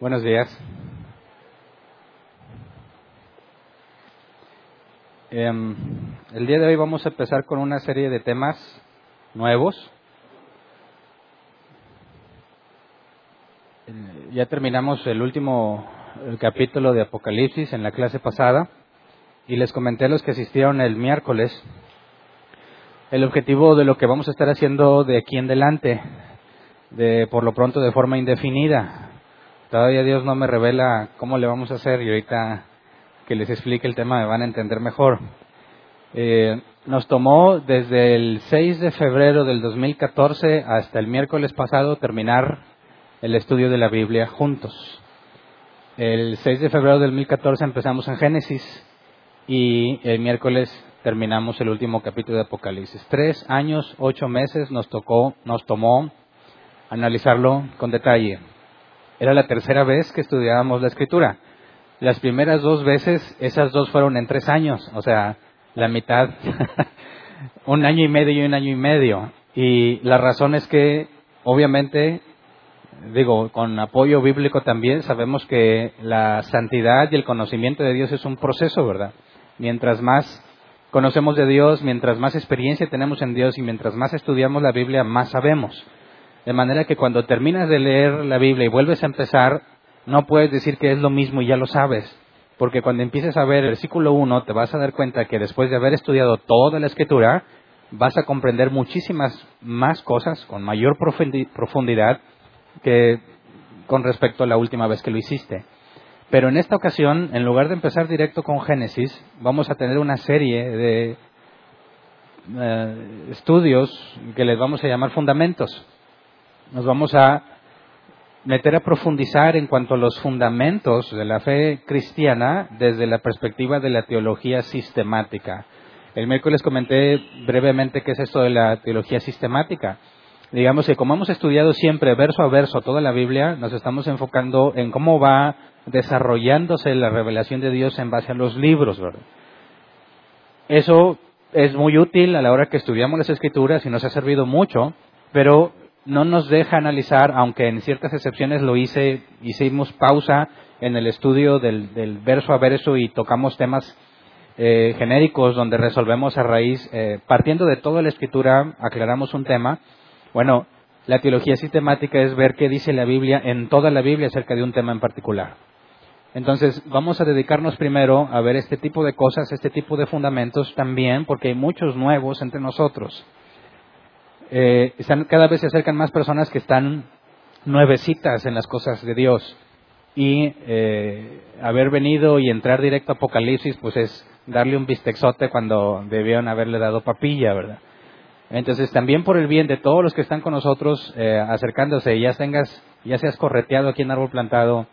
Buenos días. Em, el día de hoy vamos a empezar con una serie de temas nuevos. Eh, Ya terminamos el último el capítulo de Apocalipsis en la clase pasada y les comenté a los que asistieron el miércoles el objetivo de lo que vamos a estar haciendo de aquí en adelante, de por lo pronto de forma indefinida. Todavía Dios no me revela cómo le vamos a hacer y ahorita que les explique el tema me van a entender mejor. Eh, nos tomó desde el 6 de febrero del 2014 hasta el miércoles pasado terminar el estudio de la Biblia juntos. El 6 de febrero del 2014 empezamos en Génesis y el miércoles terminamos el último capítulo de Apocalipsis. Tres años, ocho meses nos tocó, nos tomó analizarlo con detalle. Era la tercera vez que estudiábamos la escritura. Las primeras dos veces, esas dos fueron en tres años, o sea, la mitad, un año y medio y un año y medio. Y la razón es que, obviamente, digo, con apoyo bíblico también, sabemos que la santidad y el conocimiento de Dios es un proceso, ¿verdad? Mientras más conocemos de Dios, mientras más experiencia tenemos en Dios y mientras más estudiamos la Biblia, más sabemos. De manera que cuando terminas de leer la Biblia y vuelves a empezar, no puedes decir que es lo mismo y ya lo sabes. Porque cuando empieces a ver el versículo 1, te vas a dar cuenta que después de haber estudiado toda la escritura, vas a comprender muchísimas más cosas con mayor profundidad que con respecto a la última vez que lo hiciste. Pero en esta ocasión, en lugar de empezar directo con Génesis, vamos a tener una serie de eh, estudios que les vamos a llamar fundamentos. Nos vamos a meter a profundizar en cuanto a los fundamentos de la fe cristiana desde la perspectiva de la teología sistemática. El miércoles comenté brevemente qué es esto de la teología sistemática. Digamos que como hemos estudiado siempre verso a verso toda la Biblia, nos estamos enfocando en cómo va desarrollándose la revelación de Dios en base a los libros. Eso es muy útil a la hora que estudiamos las escrituras y nos ha servido mucho, pero no nos deja analizar, aunque en ciertas excepciones lo hice, hicimos pausa en el estudio del, del verso a verso y tocamos temas eh, genéricos donde resolvemos a raíz, eh, partiendo de toda la escritura, aclaramos un tema. Bueno, la teología sistemática es ver qué dice la Biblia en toda la Biblia acerca de un tema en particular. Entonces, vamos a dedicarnos primero a ver este tipo de cosas, este tipo de fundamentos también, porque hay muchos nuevos entre nosotros. Eh, están, cada vez se acercan más personas que están nuevecitas en las cosas de Dios. Y eh, haber venido y entrar directo a Apocalipsis, pues es darle un bistexote cuando debieron haberle dado papilla, ¿verdad? Entonces, también por el bien de todos los que están con nosotros eh, acercándose, ya tengas, ya seas correteado aquí en árbol plantado,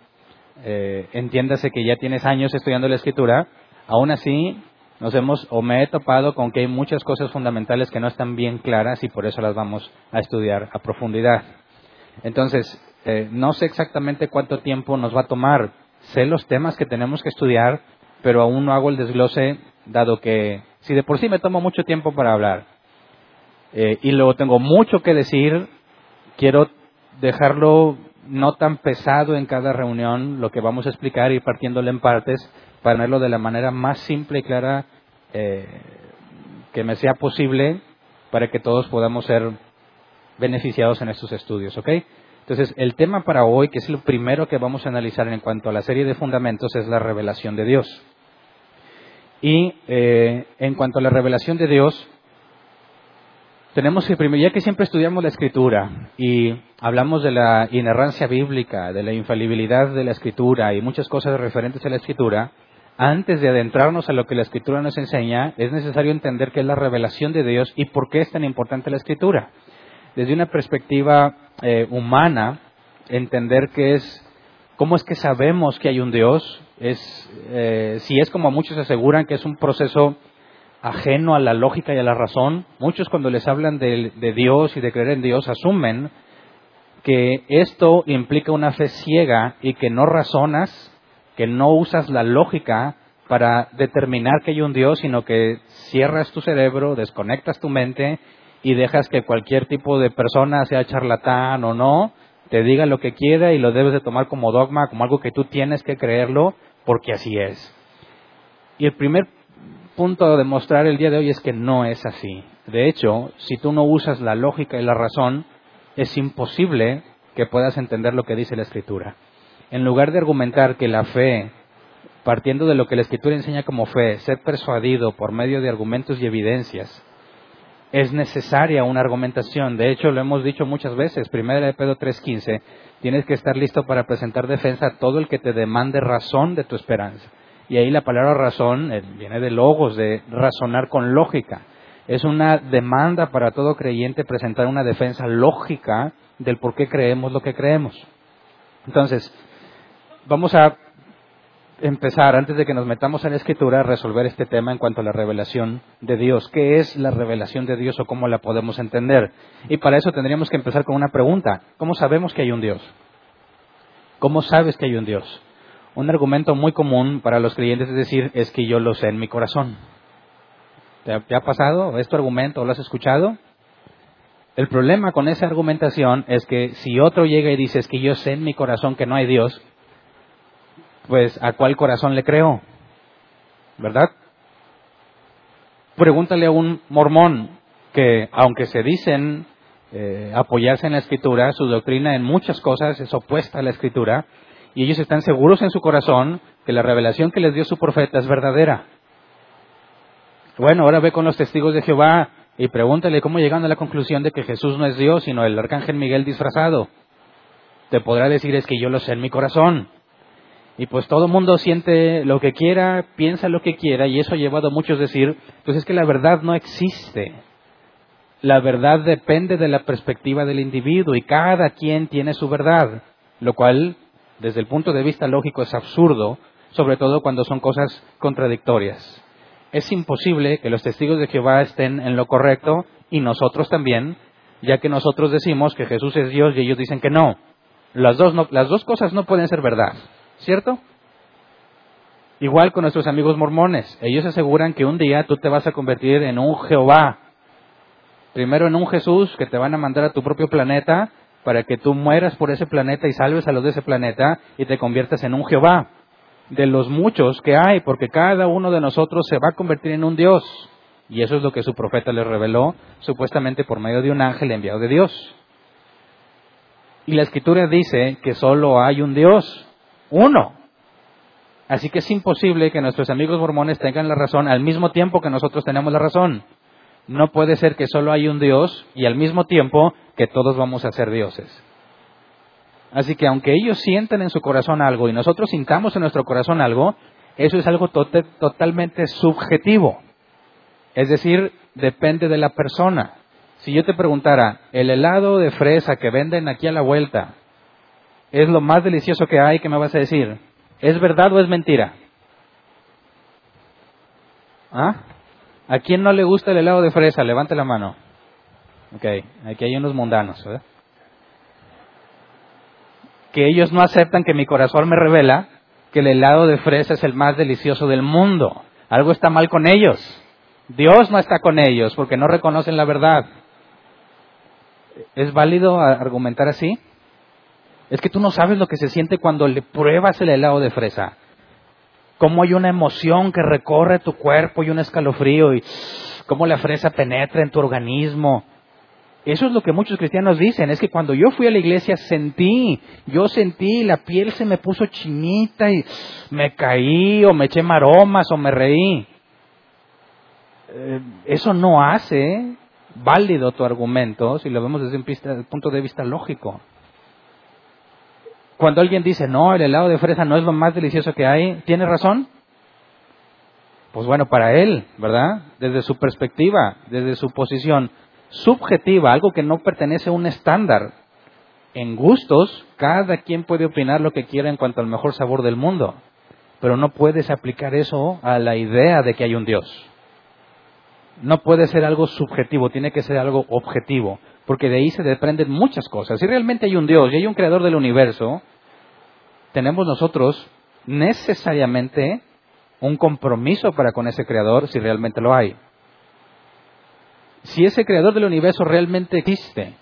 eh, entiéndase que ya tienes años estudiando la escritura, aún así nos hemos o me he topado con que hay muchas cosas fundamentales que no están bien claras y por eso las vamos a estudiar a profundidad. Entonces, eh, no sé exactamente cuánto tiempo nos va a tomar, sé los temas que tenemos que estudiar, pero aún no hago el desglose, dado que si de por sí me tomo mucho tiempo para hablar eh, y luego tengo mucho que decir, quiero dejarlo no tan pesado en cada reunión, lo que vamos a explicar y partiéndolo en partes, para verlo de la manera más simple y clara eh, que me sea posible para que todos podamos ser beneficiados en estos estudios, ¿ok? Entonces, el tema para hoy, que es lo primero que vamos a analizar en cuanto a la serie de fundamentos, es la revelación de Dios. Y eh, en cuanto a la revelación de Dios, tenemos que primero, ya que siempre estudiamos la escritura y hablamos de la inerrancia bíblica, de la infalibilidad de la escritura y muchas cosas referentes a la escritura, antes de adentrarnos a lo que la escritura nos enseña, es necesario entender qué es la revelación de Dios y por qué es tan importante la escritura. Desde una perspectiva eh, humana, entender qué es, cómo es que sabemos que hay un Dios. Es, eh, si es como muchos aseguran que es un proceso ajeno a la lógica y a la razón, muchos cuando les hablan de, de Dios y de creer en Dios asumen que esto implica una fe ciega y que no razonas, que no usas la lógica para determinar que hay un Dios, sino que cierras tu cerebro, desconectas tu mente y dejas que cualquier tipo de persona, sea charlatán o no, te diga lo que quiera y lo debes de tomar como dogma, como algo que tú tienes que creerlo, porque así es. Y el primer punto a demostrar el día de hoy es que no es así. De hecho, si tú no usas la lógica y la razón, es imposible que puedas entender lo que dice la Escritura. En lugar de argumentar que la fe, partiendo de lo que la Escritura enseña como fe, ser persuadido por medio de argumentos y evidencias, es necesaria una argumentación. De hecho, lo hemos dicho muchas veces. Primera de Pedro 3.15, tienes que estar listo para presentar defensa a todo el que te demande razón de tu esperanza. Y ahí la palabra razón eh, viene de logos, de razonar con lógica. Es una demanda para todo creyente presentar una defensa lógica del por qué creemos lo que creemos. Entonces, vamos a empezar, antes de que nos metamos en la escritura, a resolver este tema en cuanto a la revelación de Dios. ¿Qué es la revelación de Dios o cómo la podemos entender? Y para eso tendríamos que empezar con una pregunta. ¿Cómo sabemos que hay un Dios? ¿Cómo sabes que hay un Dios? Un argumento muy común para los creyentes es decir, es que yo lo sé en mi corazón. ¿Te ha, pasado? ¿Es tu argumento? ¿Lo has escuchado? El problema con esa argumentación es que si otro llega y dice es que yo sé en mi corazón que no hay Dios, pues ¿a cuál corazón le creo? ¿Verdad? Pregúntale a un mormón que, aunque se dicen eh, apoyarse en la escritura, su doctrina en muchas cosas es opuesta a la escritura, y ellos están seguros en su corazón que la revelación que les dio su profeta es verdadera. Bueno, ahora ve con los testigos de Jehová y pregúntale cómo llegan a la conclusión de que Jesús no es Dios, sino el arcángel Miguel disfrazado. Te podrá decir es que yo lo sé en mi corazón. Y pues todo el mundo siente lo que quiera, piensa lo que quiera, y eso ha llevado a muchos a decir, pues es que la verdad no existe. La verdad depende de la perspectiva del individuo y cada quien tiene su verdad, lo cual, desde el punto de vista lógico, es absurdo, sobre todo cuando son cosas contradictorias es imposible que los testigos de Jehová estén en lo correcto y nosotros también, ya que nosotros decimos que Jesús es Dios y ellos dicen que no. Las dos, las dos cosas no pueden ser verdad, ¿cierto? Igual con nuestros amigos mormones. Ellos aseguran que un día tú te vas a convertir en un Jehová. Primero en un Jesús que te van a mandar a tu propio planeta para que tú mueras por ese planeta y salves a los de ese planeta y te conviertas en un Jehová de los muchos que hay, porque cada uno de nosotros se va a convertir en un Dios. Y eso es lo que su profeta le reveló, supuestamente por medio de un ángel enviado de Dios. Y la escritura dice que solo hay un Dios, uno. Así que es imposible que nuestros amigos mormones tengan la razón al mismo tiempo que nosotros tenemos la razón. No puede ser que solo hay un Dios y al mismo tiempo que todos vamos a ser dioses. Así que aunque ellos sientan en su corazón algo y nosotros sintamos en nuestro corazón algo, eso es algo totalmente subjetivo. Es decir, depende de la persona. Si yo te preguntara, el helado de fresa que venden aquí a la vuelta, ¿es lo más delicioso que hay? ¿Qué me vas a decir? ¿Es verdad o es mentira? ¿Ah? ¿A quién no le gusta el helado de fresa? Levante la mano. Ok, aquí hay unos mundanos. ¿verdad? que ellos no aceptan que mi corazón me revela que el helado de fresa es el más delicioso del mundo. Algo está mal con ellos. Dios no está con ellos porque no reconocen la verdad. ¿Es válido argumentar así? Es que tú no sabes lo que se siente cuando le pruebas el helado de fresa. Cómo hay una emoción que recorre tu cuerpo y un escalofrío y cómo la fresa penetra en tu organismo eso es lo que muchos cristianos dicen, es que cuando yo fui a la iglesia sentí, yo sentí, la piel se me puso chinita y me caí o me eché maromas o me reí. Eh, eso no hace válido tu argumento si lo vemos desde un punto de vista lógico. Cuando alguien dice, no, el helado de fresa no es lo más delicioso que hay, ¿tiene razón? Pues bueno, para él, ¿verdad? Desde su perspectiva, desde su posición, subjetiva, algo que no pertenece a un estándar. en gustos, cada quien puede opinar lo que quiera en cuanto al mejor sabor del mundo, pero no puedes aplicar eso a la idea de que hay un Dios. No puede ser algo subjetivo, tiene que ser algo objetivo, porque de ahí se desprenden muchas cosas. Si realmente hay un Dios y hay un creador del universo, tenemos nosotros necesariamente un compromiso para con ese creador si realmente lo hay. Si ese creador del universo realmente existe,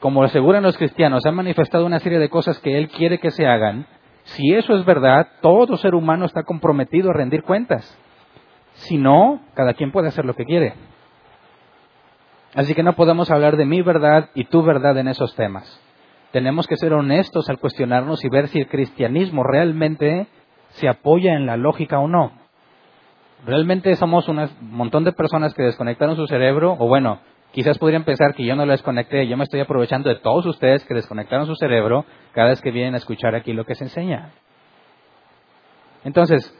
como aseguran los cristianos, ha manifestado una serie de cosas que Él quiere que se hagan, si eso es verdad, todo ser humano está comprometido a rendir cuentas. Si no, cada quien puede hacer lo que quiere. Así que no podemos hablar de mi verdad y tu verdad en esos temas. Tenemos que ser honestos al cuestionarnos y ver si el cristianismo realmente se apoya en la lógica o no. Realmente somos un montón de personas que desconectaron su cerebro, o bueno, Quizás podrían pensar que yo no lo desconecté, yo me estoy aprovechando de todos ustedes que desconectaron su cerebro cada vez que vienen a escuchar aquí lo que se enseña. Entonces,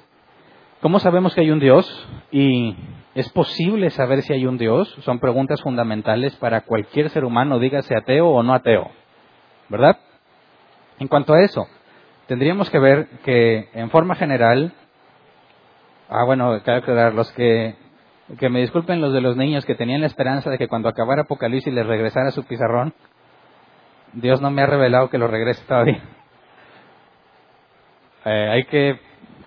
¿cómo sabemos que hay un Dios? ¿Y es posible saber si hay un Dios? Son preguntas fundamentales para cualquier ser humano, dígase ateo o no ateo. ¿Verdad? En cuanto a eso, tendríamos que ver que en forma general, ah bueno, cabe aclarar, los que que me disculpen los de los niños que tenían la esperanza de que cuando acabara Apocalipsis les regresara su pizarrón. Dios no me ha revelado que lo regrese todavía. Eh, hay que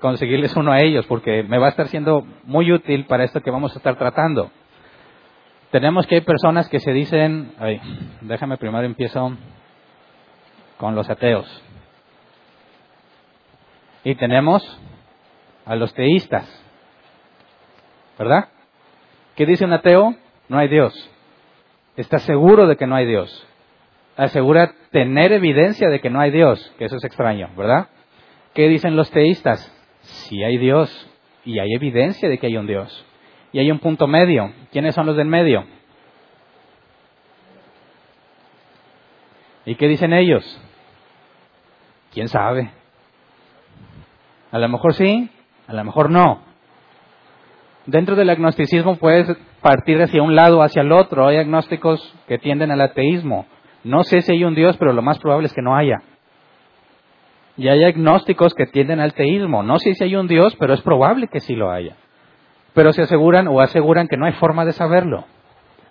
conseguirles uno a ellos porque me va a estar siendo muy útil para esto que vamos a estar tratando. Tenemos que hay personas que se dicen, ay, déjame primero empiezo con los ateos. Y tenemos a los teístas, ¿verdad? ¿Qué dice un ateo? No hay Dios. Está seguro de que no hay Dios. Asegura tener evidencia de que no hay Dios, que eso es extraño, ¿verdad? ¿Qué dicen los teístas? Sí hay Dios y hay evidencia de que hay un Dios. Y hay un punto medio. ¿Quiénes son los del medio? ¿Y qué dicen ellos? ¿Quién sabe? A lo mejor sí, a lo mejor no. Dentro del agnosticismo puedes partir hacia un lado o hacia el otro. Hay agnósticos que tienden al ateísmo. No sé si hay un Dios, pero lo más probable es que no haya. Y hay agnósticos que tienden al teísmo. No sé si hay un Dios, pero es probable que sí lo haya. Pero se aseguran o aseguran que no hay forma de saberlo.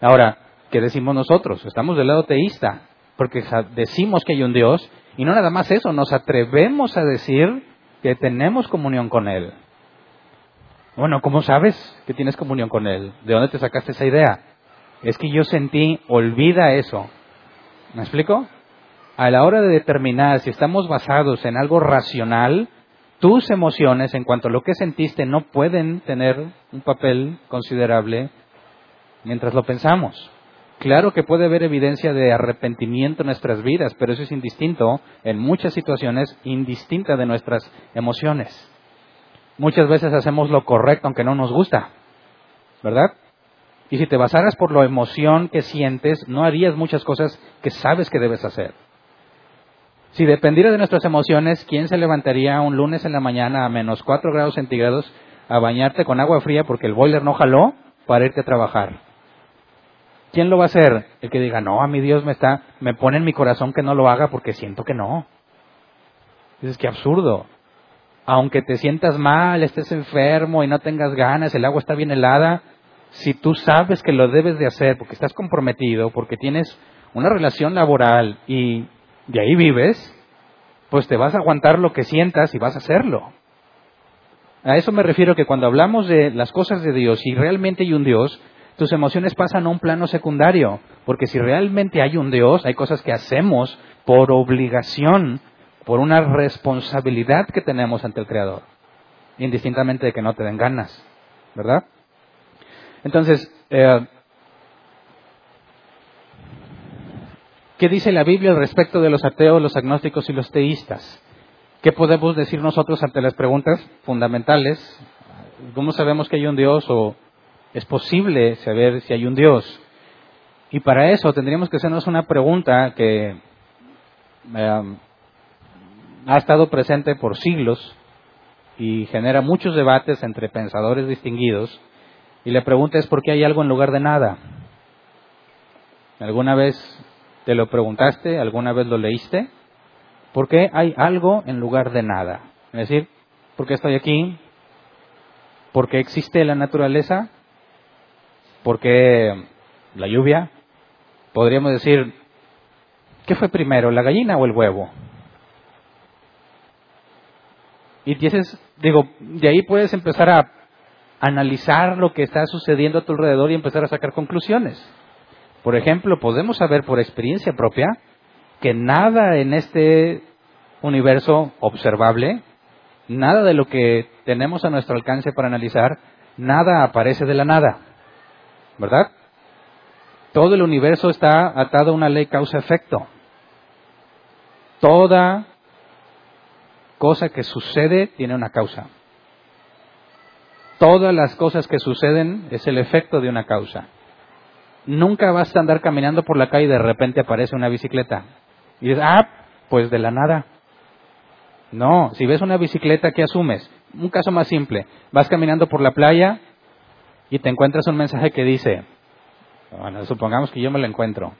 Ahora, ¿qué decimos nosotros? Estamos del lado teísta, porque decimos que hay un Dios y no nada más eso, nos atrevemos a decir que tenemos comunión con Él. Bueno, ¿cómo sabes que tienes comunión con Él? ¿De dónde te sacaste esa idea? Es que yo sentí, olvida eso. ¿Me explico? A la hora de determinar si estamos basados en algo racional, tus emociones en cuanto a lo que sentiste no pueden tener un papel considerable mientras lo pensamos. Claro que puede haber evidencia de arrepentimiento en nuestras vidas, pero eso es indistinto, en muchas situaciones, indistinta de nuestras emociones. Muchas veces hacemos lo correcto aunque no nos gusta, ¿verdad? Y si te basaras por la emoción que sientes, no harías muchas cosas que sabes que debes hacer. Si dependiera de nuestras emociones, ¿quién se levantaría un lunes en la mañana a menos 4 grados centígrados a bañarte con agua fría porque el boiler no jaló para irte a trabajar? ¿Quién lo va a hacer? El que diga, no, a mi Dios me está, me pone en mi corazón que no lo haga porque siento que no. Dices, que absurdo aunque te sientas mal, estés enfermo y no tengas ganas, el agua está bien helada, si tú sabes que lo debes de hacer porque estás comprometido, porque tienes una relación laboral y de ahí vives, pues te vas a aguantar lo que sientas y vas a hacerlo. A eso me refiero que cuando hablamos de las cosas de Dios y realmente hay un Dios, tus emociones pasan a un plano secundario, porque si realmente hay un Dios, hay cosas que hacemos por obligación por una responsabilidad que tenemos ante el Creador, indistintamente de que no te den ganas, ¿verdad? Entonces, eh, ¿qué dice la Biblia al respecto de los ateos, los agnósticos y los teístas? ¿Qué podemos decir nosotros ante las preguntas fundamentales? ¿Cómo sabemos que hay un Dios o es posible saber si hay un Dios? Y para eso tendríamos que hacernos una pregunta que eh, ha estado presente por siglos y genera muchos debates entre pensadores distinguidos. Y la pregunta es por qué hay algo en lugar de nada. ¿Alguna vez ¿Te lo preguntaste? ¿Alguna vez lo leíste? ¿Por qué hay algo en lugar de nada? Es decir, ¿por qué estoy aquí? ¿Por qué existe la naturaleza? ¿Por qué la lluvia? Podríamos decir, ¿qué fue primero, la gallina o el huevo? Y dices, digo, de ahí puedes empezar a analizar lo que está sucediendo a tu alrededor y empezar a sacar conclusiones. Por ejemplo, podemos saber por experiencia propia que nada en este universo observable, nada de lo que tenemos a nuestro alcance para analizar, nada aparece de la nada. ¿Verdad? Todo el universo está atado a una ley causa-efecto. Toda cosa que sucede tiene una causa. Todas las cosas que suceden es el efecto de una causa. Nunca vas a andar caminando por la calle y de repente aparece una bicicleta. Y dices, ah, pues de la nada. No, si ves una bicicleta, ¿qué asumes? Un caso más simple. Vas caminando por la playa y te encuentras un mensaje que dice, bueno, supongamos que yo me lo encuentro.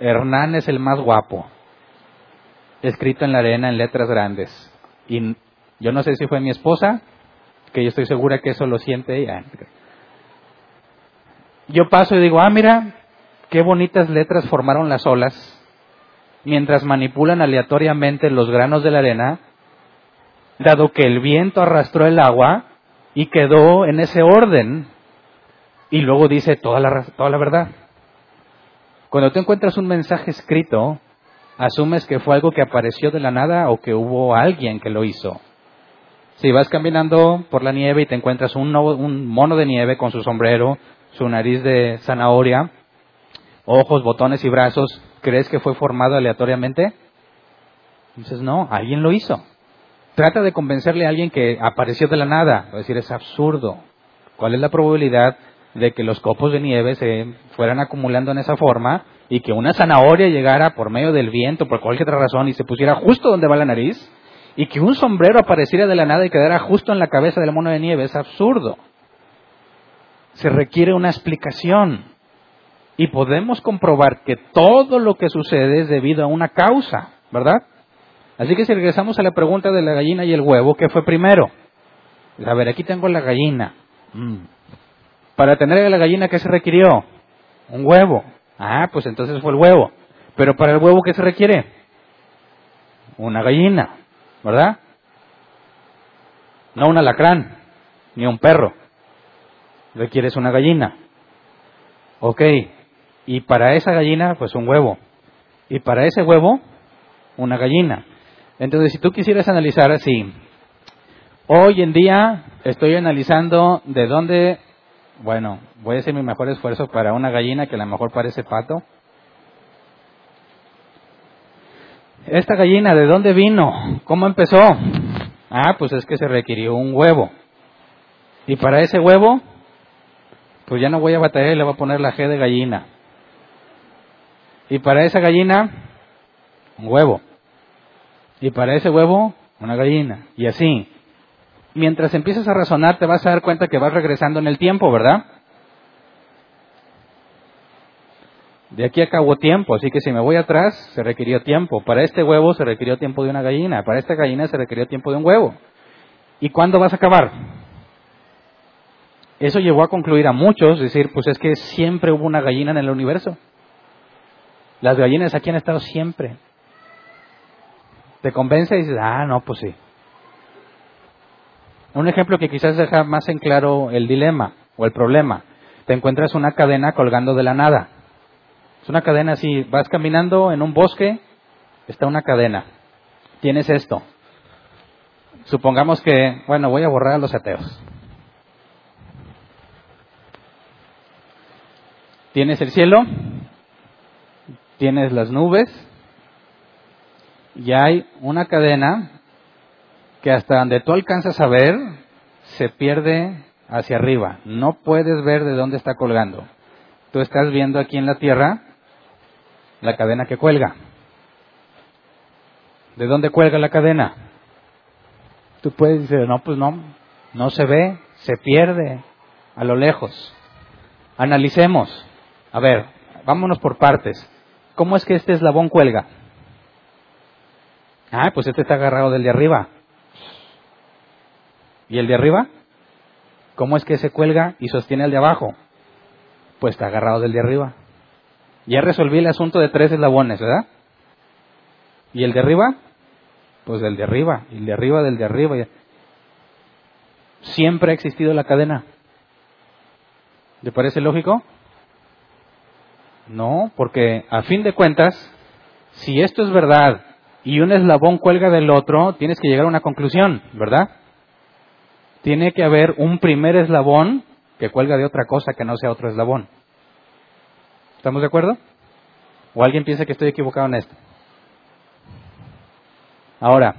Hernán es el más guapo. Escrito en la arena en letras grandes. Y yo no sé si fue mi esposa, que yo estoy segura que eso lo siente ella. Yo paso y digo, ah, mira, qué bonitas letras formaron las olas mientras manipulan aleatoriamente los granos de la arena, dado que el viento arrastró el agua y quedó en ese orden y luego dice toda la, toda la verdad. Cuando tú encuentras un mensaje escrito, asumes que fue algo que apareció de la nada o que hubo alguien que lo hizo. Si vas caminando por la nieve y te encuentras un, un mono de nieve con su sombrero, su nariz de zanahoria, ojos, botones y brazos, ¿crees que fue formado aleatoriamente? Dices, no, alguien lo hizo. Trata de convencerle a alguien que apareció de la nada. Va a decir, es absurdo. ¿Cuál es la probabilidad de que los copos de nieve se fueran acumulando en esa forma y que una zanahoria llegara por medio del viento, por cualquier otra razón, y se pusiera justo donde va la nariz, y que un sombrero apareciera de la nada y quedara justo en la cabeza del mono de nieve, es absurdo. Se requiere una explicación. Y podemos comprobar que todo lo que sucede es debido a una causa, ¿verdad? Así que si regresamos a la pregunta de la gallina y el huevo, ¿qué fue primero? A ver, aquí tengo la gallina. Mm. Para tener la gallina, ¿qué se requirió? Un huevo. Ah, pues entonces fue el huevo. Pero para el huevo, ¿qué se requiere? Una gallina, ¿verdad? No un alacrán, ni un perro. Requieres una gallina. Ok. Y para esa gallina, pues un huevo. Y para ese huevo, una gallina. Entonces, si tú quisieras analizar así, hoy en día estoy analizando de dónde bueno, voy a hacer mi mejor esfuerzo para una gallina que a lo mejor parece pato. Esta gallina, ¿de dónde vino? ¿Cómo empezó? Ah, pues es que se requirió un huevo. Y para ese huevo, pues ya no voy a batallar y le voy a poner la G de gallina. Y para esa gallina, un huevo. Y para ese huevo, una gallina. Y así mientras empiezas a razonar te vas a dar cuenta que vas regresando en el tiempo, ¿verdad? De aquí acabó tiempo, así que si me voy atrás, se requirió tiempo. Para este huevo se requirió tiempo de una gallina, para esta gallina se requirió tiempo de un huevo. ¿Y cuándo vas a acabar? Eso llevó a concluir a muchos, decir, pues es que siempre hubo una gallina en el universo. Las gallinas aquí han estado siempre. Te convence y dices, ah, no, pues sí. Un ejemplo que quizás deja más en claro el dilema o el problema. Te encuentras una cadena colgando de la nada. Es una cadena así, vas caminando en un bosque, está una cadena. Tienes esto. Supongamos que, bueno, voy a borrar a los ateos. Tienes el cielo, tienes las nubes, y hay una cadena que hasta donde tú alcanzas a ver, se pierde hacia arriba. No puedes ver de dónde está colgando. Tú estás viendo aquí en la tierra la cadena que cuelga. ¿De dónde cuelga la cadena? Tú puedes decir, no, pues no, no se ve, se pierde a lo lejos. Analicemos. A ver, vámonos por partes. ¿cómo es que este eslabón cuelga? Ah, pues este está agarrado del de arriba. ¿Y el de arriba? ¿Cómo es que se cuelga y sostiene al de abajo? Pues está agarrado del de arriba. Ya resolví el asunto de tres eslabones, ¿verdad? ¿Y el de arriba? Pues del de arriba, y el de arriba del de arriba. Siempre ha existido la cadena. ¿Le parece lógico? No, porque a fin de cuentas, si esto es verdad y un eslabón cuelga del otro, tienes que llegar a una conclusión, ¿verdad? Tiene que haber un primer eslabón que cuelga de otra cosa que no sea otro eslabón. ¿Estamos de acuerdo? ¿O alguien piensa que estoy equivocado en esto? Ahora,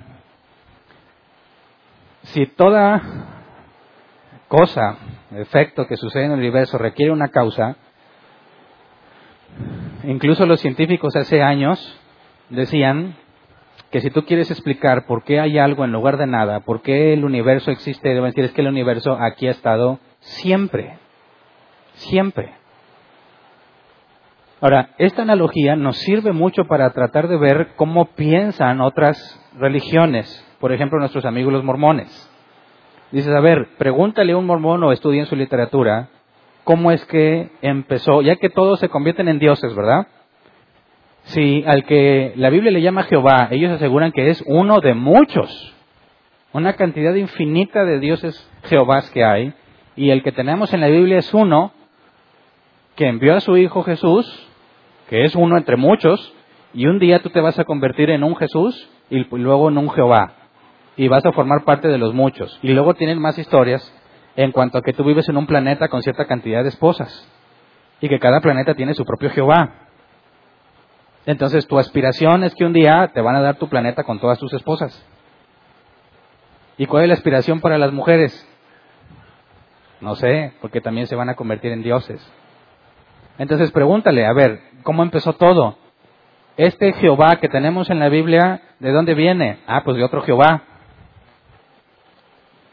si toda cosa, efecto que sucede en el universo requiere una causa, incluso los científicos hace años decían que si tú quieres explicar por qué hay algo en lugar de nada, por qué el universo existe, deben decir es que el universo aquí ha estado siempre, siempre. Ahora, esta analogía nos sirve mucho para tratar de ver cómo piensan otras religiones, por ejemplo nuestros amigos los mormones. Dices, a ver, pregúntale a un mormón o estudien su literatura cómo es que empezó, ya que todos se convierten en dioses, ¿verdad? Si al que la Biblia le llama Jehová, ellos aseguran que es uno de muchos, una cantidad infinita de dioses Jehovás que hay, y el que tenemos en la Biblia es uno que envió a su Hijo Jesús, que es uno entre muchos, y un día tú te vas a convertir en un Jesús y luego en un Jehová, y vas a formar parte de los muchos. Y luego tienen más historias en cuanto a que tú vives en un planeta con cierta cantidad de esposas, y que cada planeta tiene su propio Jehová. Entonces tu aspiración es que un día te van a dar tu planeta con todas tus esposas. ¿Y cuál es la aspiración para las mujeres? No sé, porque también se van a convertir en dioses. Entonces pregúntale, a ver, ¿cómo empezó todo? Este Jehová que tenemos en la Biblia, ¿de dónde viene? Ah, pues de otro Jehová.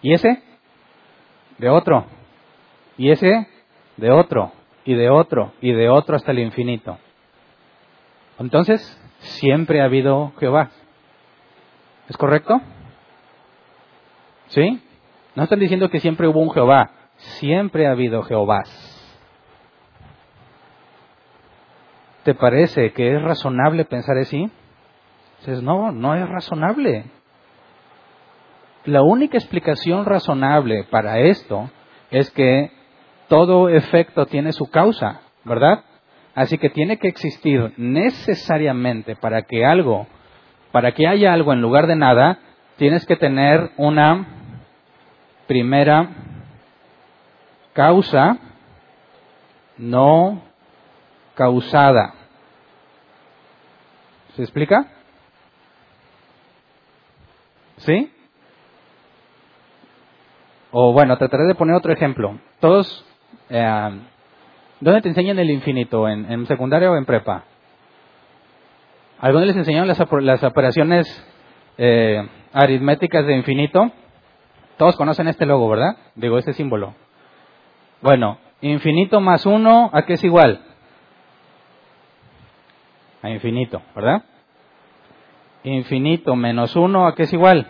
¿Y ese? De otro. ¿Y ese? De otro. Y de otro. Y de otro hasta el infinito. Entonces, siempre ha habido Jehová. ¿Es correcto? ¿Sí? No están diciendo que siempre hubo un Jehová. Siempre ha habido Jehovás. ¿Te parece que es razonable pensar así? Dices, no, no es razonable. La única explicación razonable para esto es que todo efecto tiene su causa, ¿verdad? Así que tiene que existir necesariamente para que algo, para que haya algo en lugar de nada, tienes que tener una primera causa no causada. ¿Se explica? ¿Sí? O bueno, trataré de poner otro ejemplo. Todos, eh, ¿dónde te enseñan el infinito? ¿En, secundaria o en prepa? ¿Algunos les enseñaron las, operaciones eh, aritméticas de infinito? Todos conocen este logo, ¿verdad? Digo, este símbolo. Bueno, infinito más uno, ¿a qué es igual? a infinito, ¿verdad? Infinito menos uno, ¿a qué es igual?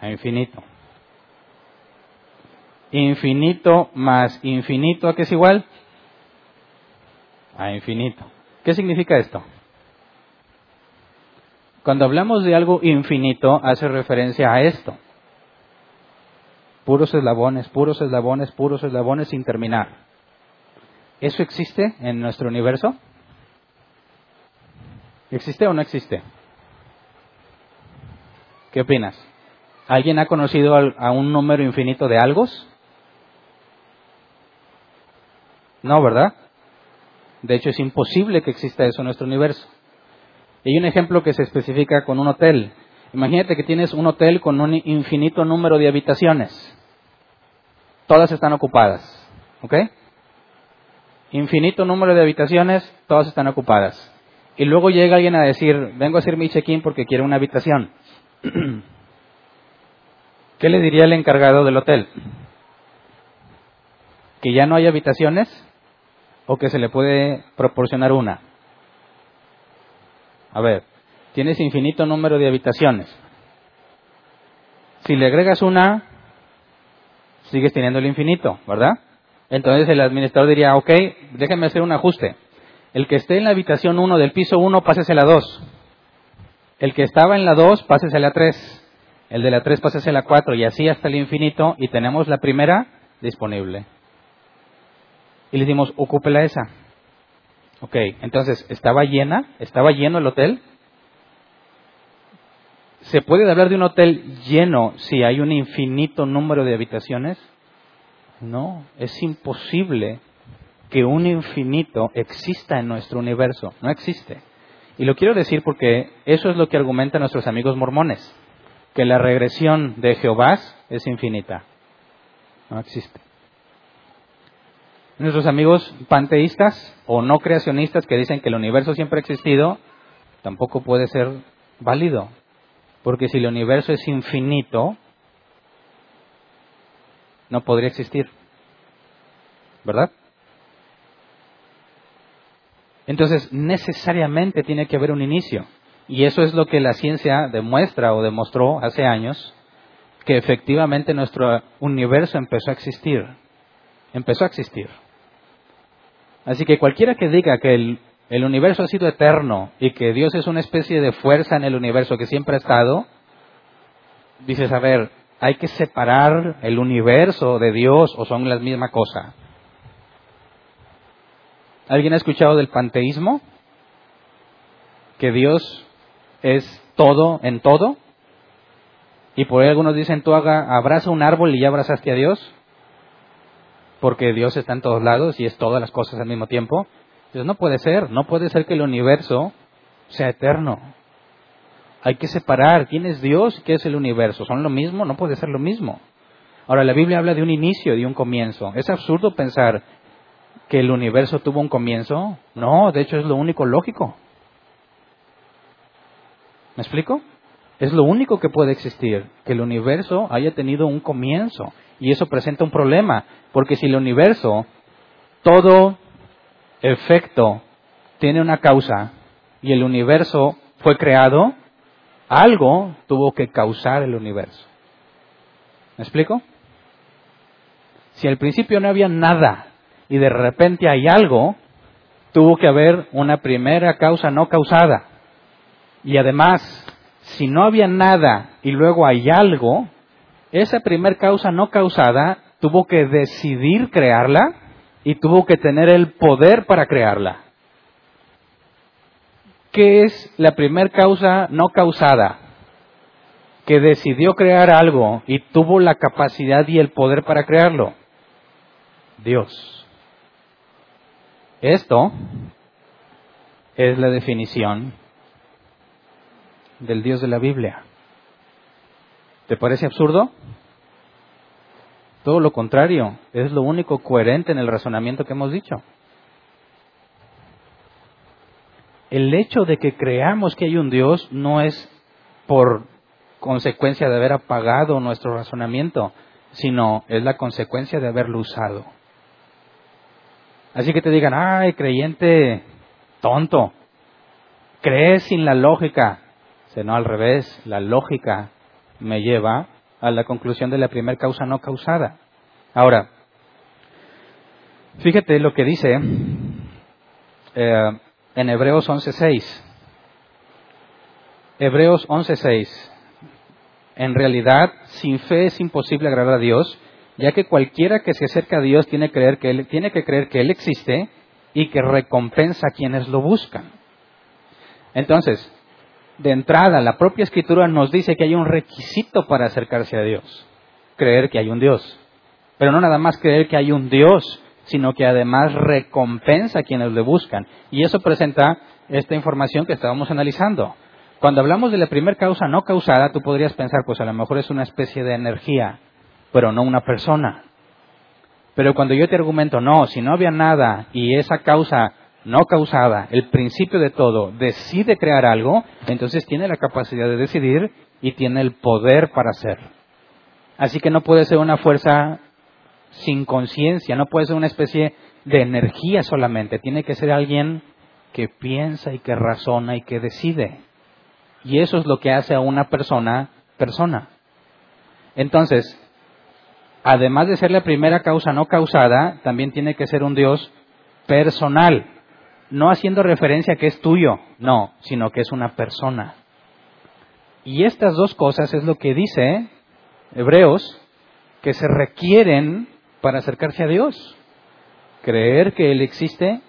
A infinito. Infinito más infinito, ¿a qué es igual? A infinito. ¿Qué significa esto? Cuando hablamos de algo infinito, hace referencia a esto. Puros eslabones, puros eslabones, puros eslabones sin terminar. ¿Eso existe en nuestro universo? ¿Existe o no existe? ¿Qué opinas? ¿Alguien ha conocido a un número infinito de algo? No, ¿verdad? De hecho, es imposible que exista eso en nuestro universo. hay un ejemplo que se especifica con un hotel. Imagínate que tienes un hotel con un infinito número de habitaciones. Todas están ocupadas. ¿Ok? Infinito número de habitaciones, todas están ocupadas y luego llega alguien a decir, vengo a hacer mi check-in porque quiero una habitación. ¿Qué le diría el encargado del hotel? ¿Que ya no hay habitaciones o que se le puede proporcionar una? A ver, tienes infinito número de habitaciones. Si le agregas una, sigues teniendo el infinito, ¿verdad? Entonces el administrador diría, ok, déjeme hacer un ajuste. El que esté en la habitación 1 del piso 1, pásese a la 2. El que estaba en la 2, pásese a la 3. El de la 3, pásese a la 4 y así hasta el infinito y tenemos la primera disponible. Y le decimos, ocúpela esa. Ok, entonces, ¿estaba llena? ¿Estaba lleno el hotel? ¿Se puede hablar de un hotel lleno si hay un infinito número de habitaciones? No, es imposible que un infinito exista en nuestro universo. No existe. Y lo quiero decir porque eso es lo que argumentan nuestros amigos mormones, que la regresión de Jehová es infinita. No existe. Nuestros amigos panteístas o no creacionistas que dicen que el universo siempre ha existido, tampoco puede ser válido. Porque si el universo es infinito, no podría existir. ¿Verdad? Entonces, necesariamente tiene que haber un inicio. Y eso es lo que la ciencia demuestra o demostró hace años, que efectivamente nuestro universo empezó a existir. Empezó a existir. Así que cualquiera que diga que el, universo ha sido eterno y que Dios es una especie de fuerza en el universo que siempre ha estado, dices, a ver, hay que separar el universo de Dios o son la misma cosa. ¿Alguien ha escuchado del panteísmo? Que Dios es todo en todo. Y por ahí algunos dicen, tú haga, abraza un árbol y ya abrazaste a Dios. Porque Dios está en todos lados y es todas las cosas al mismo tiempo. Entonces no puede ser, no puede ser que el universo sea eterno. Hay que separar quién es Dios y qué es el universo. ¿Son lo mismo? No puede ser lo mismo. Ahora, la Biblia habla de un inicio, de un comienzo. Es absurdo pensar que el universo tuvo un comienzo? No, de hecho es lo único lógico. ¿Me explico? Es lo único que puede existir, que el universo haya tenido un comienzo. Y eso presenta un problema, porque si el universo, todo efecto tiene una causa y el universo fue creado, algo tuvo que causar el universo. ¿Me explico? Si al principio no había nada y de repente hay algo, tuvo que haber una primera causa no causada. Y además, si no había nada y luego hay algo, esa primera causa no causada tuvo que decidir crearla y tuvo que tener el poder para crearla. ¿Qué es la primera causa no causada? Que decidió crear algo y tuvo la capacidad y el poder para crearlo. Dios. Esto es la definición del Dios de la Biblia. ¿Te parece absurdo? Todo lo contrario, es lo único coherente en el razonamiento que hemos dicho. El hecho de que creamos que hay un Dios no es por consecuencia de haber apagado nuestro razonamiento, sino es la consecuencia de haberlo usado. Así que te digan, ay, creyente tonto, crees sin la lógica. No, al revés, la lógica me lleva a la conclusión de la primera causa no causada. Ahora, fíjate lo que dice eh, en Hebreos 11.6. Hebreos 11.6. En realidad, sin fe es imposible agradar a Dios, ya que cualquiera que se acerca a Dios tiene, que él, tiene que creer que Él existe y que recompensa a quienes lo buscan. Entonces, de entrada, la propia escritura nos dice que hay un requisito para acercarse a Dios, creer que hay un Dios. Pero no nada más creer que hay un Dios, sino que además recompensa a quienes le buscan. Y eso presenta esta información que estábamos analizando. Cuando hablamos de la primera causa no causada, tú podrías pensar, pues a lo mejor es una especie de energía, pero no una persona. Pero cuando yo te argumento, no, si no había nada y esa causa no causada, el principio de todo, decide crear algo, entonces tiene la capacidad de decidir y tiene el poder para hacer. Así que no puede ser una fuerza sin conciencia, no puede ser una especie de energía solamente, tiene que ser alguien que piensa y que razona y que decide. Y eso es lo que hace a una persona persona. Entonces, además de ser la primera causa no causada, también tiene que ser un Dios personal, no haciendo referencia a que es tuyo, no, sino que es una persona. Y estas dos cosas es lo que dice Hebreos que se requieren para acercarse a Dios. Creer que Él existe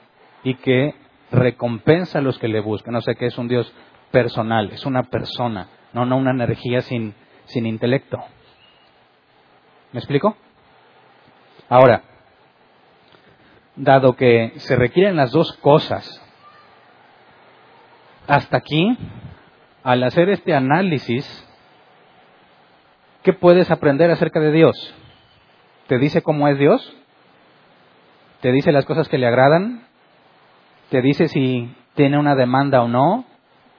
y que recompensa a los que le buscan. O sea que es un Dios personal, es una persona, no, no una energía sin, sin intelecto. ¿Me explico? Ahora, dado que se requieren las dos cosas, hasta aquí, al hacer este análisis, ¿qué puedes aprender acerca de Dios? ¿Te dice cómo es Dios? ¿Te dice las cosas que le agradan? ¿Te dice si tiene una demanda o no?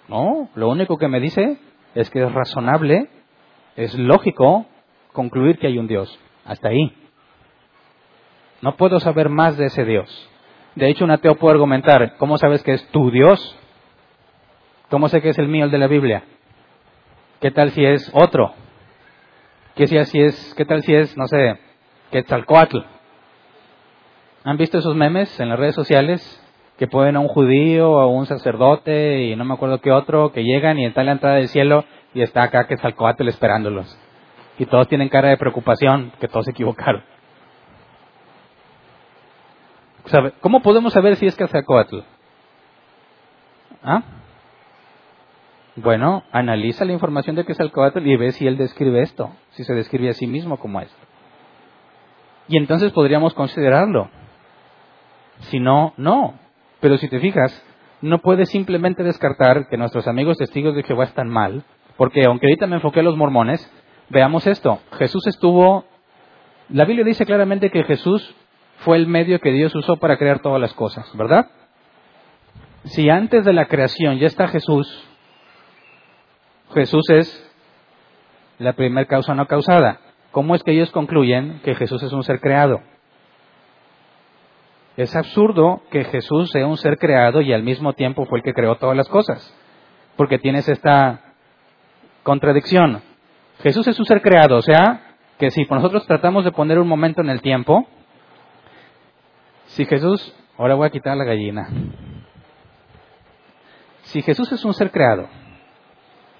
No, lo único que me dice es que es razonable, es lógico concluir que hay un Dios. Hasta ahí. No puedo saber más de ese Dios. De hecho, un ateo puede argumentar, ¿cómo sabes que es tu Dios? ¿Cómo sé que es el mío, el de la Biblia? ¿Qué tal si es otro? ¿Qué, si es, ¿Qué tal si es, no sé, Quetzalcoatl? ¿Han visto esos memes en las redes sociales? Que pueden a un judío o a un sacerdote y no me acuerdo qué otro, que llegan y está en la entrada del cielo y está acá Quetzalcoatl esperándolos. Y todos tienen cara de preocupación, que todos se equivocaron. ¿Cómo podemos saber si es Quetzalcoatl? ¿Ah? Bueno, analiza la información de Quetzalcoatl y ve si él describe esto, si se describe a sí mismo como esto. Y entonces podríamos considerarlo. Si no, no. Pero si te fijas, no puedes simplemente descartar que nuestros amigos testigos de Jehová están mal, porque aunque ahorita me enfoqué a los mormones, veamos esto. Jesús estuvo, la Biblia dice claramente que Jesús fue el medio que Dios usó para crear todas las cosas, ¿verdad? Si antes de la creación ya está Jesús, Jesús es la primera causa no causada. ¿Cómo es que ellos concluyen que Jesús es un ser creado? Es absurdo que Jesús sea un ser creado y al mismo tiempo fue el que creó todas las cosas, porque tienes esta contradicción. Jesús es un ser creado, o sea, que si nosotros tratamos de poner un momento en el tiempo, si Jesús, ahora voy a quitar la gallina, si Jesús es un ser creado,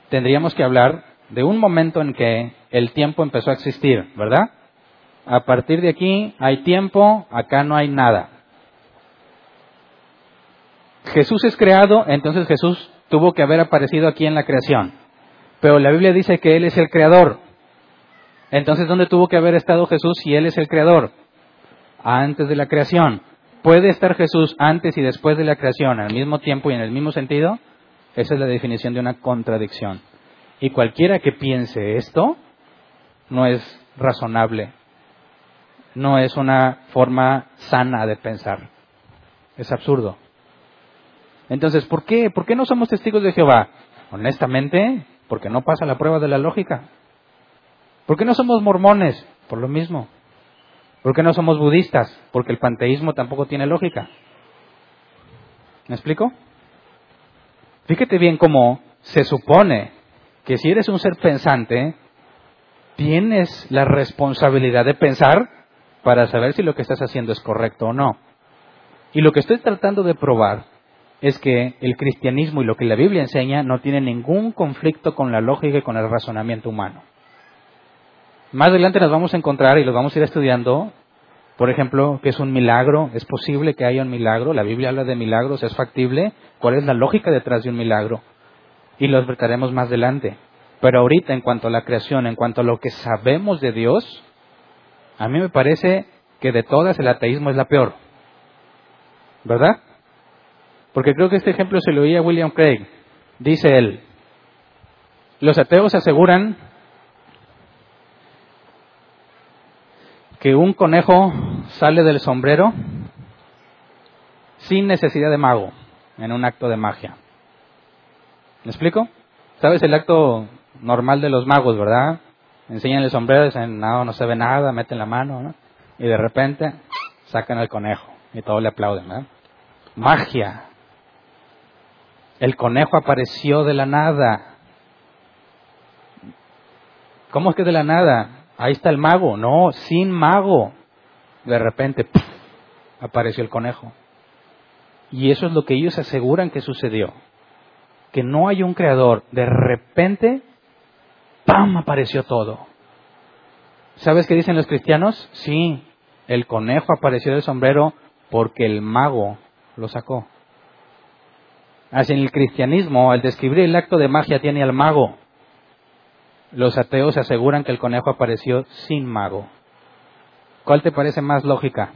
tendríamos que hablar de un momento en que el tiempo empezó a existir, ¿verdad? A partir de aquí hay tiempo, acá no hay nada. Jesús es creado, entonces Jesús tuvo que haber aparecido aquí en la creación. Pero la Biblia dice que Él es el creador. Entonces, ¿dónde tuvo que haber estado Jesús si Él es el creador? Antes de la creación. ¿Puede estar Jesús antes y después de la creación al mismo tiempo y en el mismo sentido? Esa es la definición de una contradicción. Y cualquiera que piense esto no es razonable, no es una forma sana de pensar. Es absurdo. Entonces, ¿por qué? ¿Por qué no somos testigos de Jehová? Honestamente, porque no pasa la prueba de la lógica. ¿Por qué no somos mormones? Por lo mismo. ¿Por qué no somos budistas? Porque el panteísmo tampoco tiene lógica. ¿Me explico? Fíjate bien cómo se supone que si eres un ser pensante, tienes la responsabilidad de pensar para saber si lo que estás haciendo es correcto o no. Y lo que estoy tratando de probar es que el cristianismo y lo que la Biblia enseña no tiene ningún conflicto con la lógica y con el razonamiento humano. Más adelante nos vamos a encontrar y los vamos a ir estudiando por ejemplo, que es un milagro, es posible que haya un milagro, la Biblia habla de milagros, es factible, cuál es la lógica detrás de un milagro. Y lo trataremos más adelante. Pero ahorita, en cuanto a la creación, en cuanto a lo que sabemos de Dios, a mí me parece que de todas el ateísmo es la peor. ¿Verdad? Porque creo que este ejemplo se lo oía William Craig. Dice él, los ateos aseguran que un conejo sale del sombrero sin necesidad de mago, en un acto de magia. ¿Me explico? ¿Sabes el acto normal de los magos, verdad? Enseñan el sombrero, dicen, no, no se ve nada, meten la mano, ¿no? Y de repente sacan el conejo y todos le aplauden, ¿verdad? Magia. El conejo apareció de la nada. ¿Cómo es que de la nada? Ahí está el mago. No, sin mago. De repente apareció el conejo. Y eso es lo que ellos aseguran que sucedió. Que no hay un creador. De repente, ¡pam! apareció todo. ¿Sabes qué dicen los cristianos? Sí, el conejo apareció del sombrero porque el mago lo sacó. Así en el cristianismo, al describir el acto de magia tiene al mago. Los ateos aseguran que el conejo apareció sin mago. ¿Cuál te parece más lógica?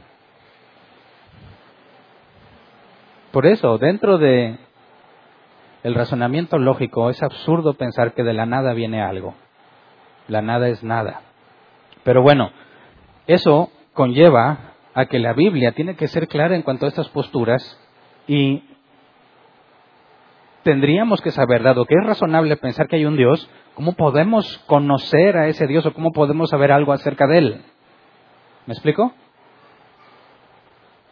Por eso, dentro de el razonamiento lógico, es absurdo pensar que de la nada viene algo. La nada es nada. Pero bueno, eso conlleva a que la Biblia tiene que ser clara en cuanto a estas posturas y tendríamos que saber, dado que es razonable pensar que hay un Dios, ¿cómo podemos conocer a ese Dios o cómo podemos saber algo acerca de Él? ¿Me explico?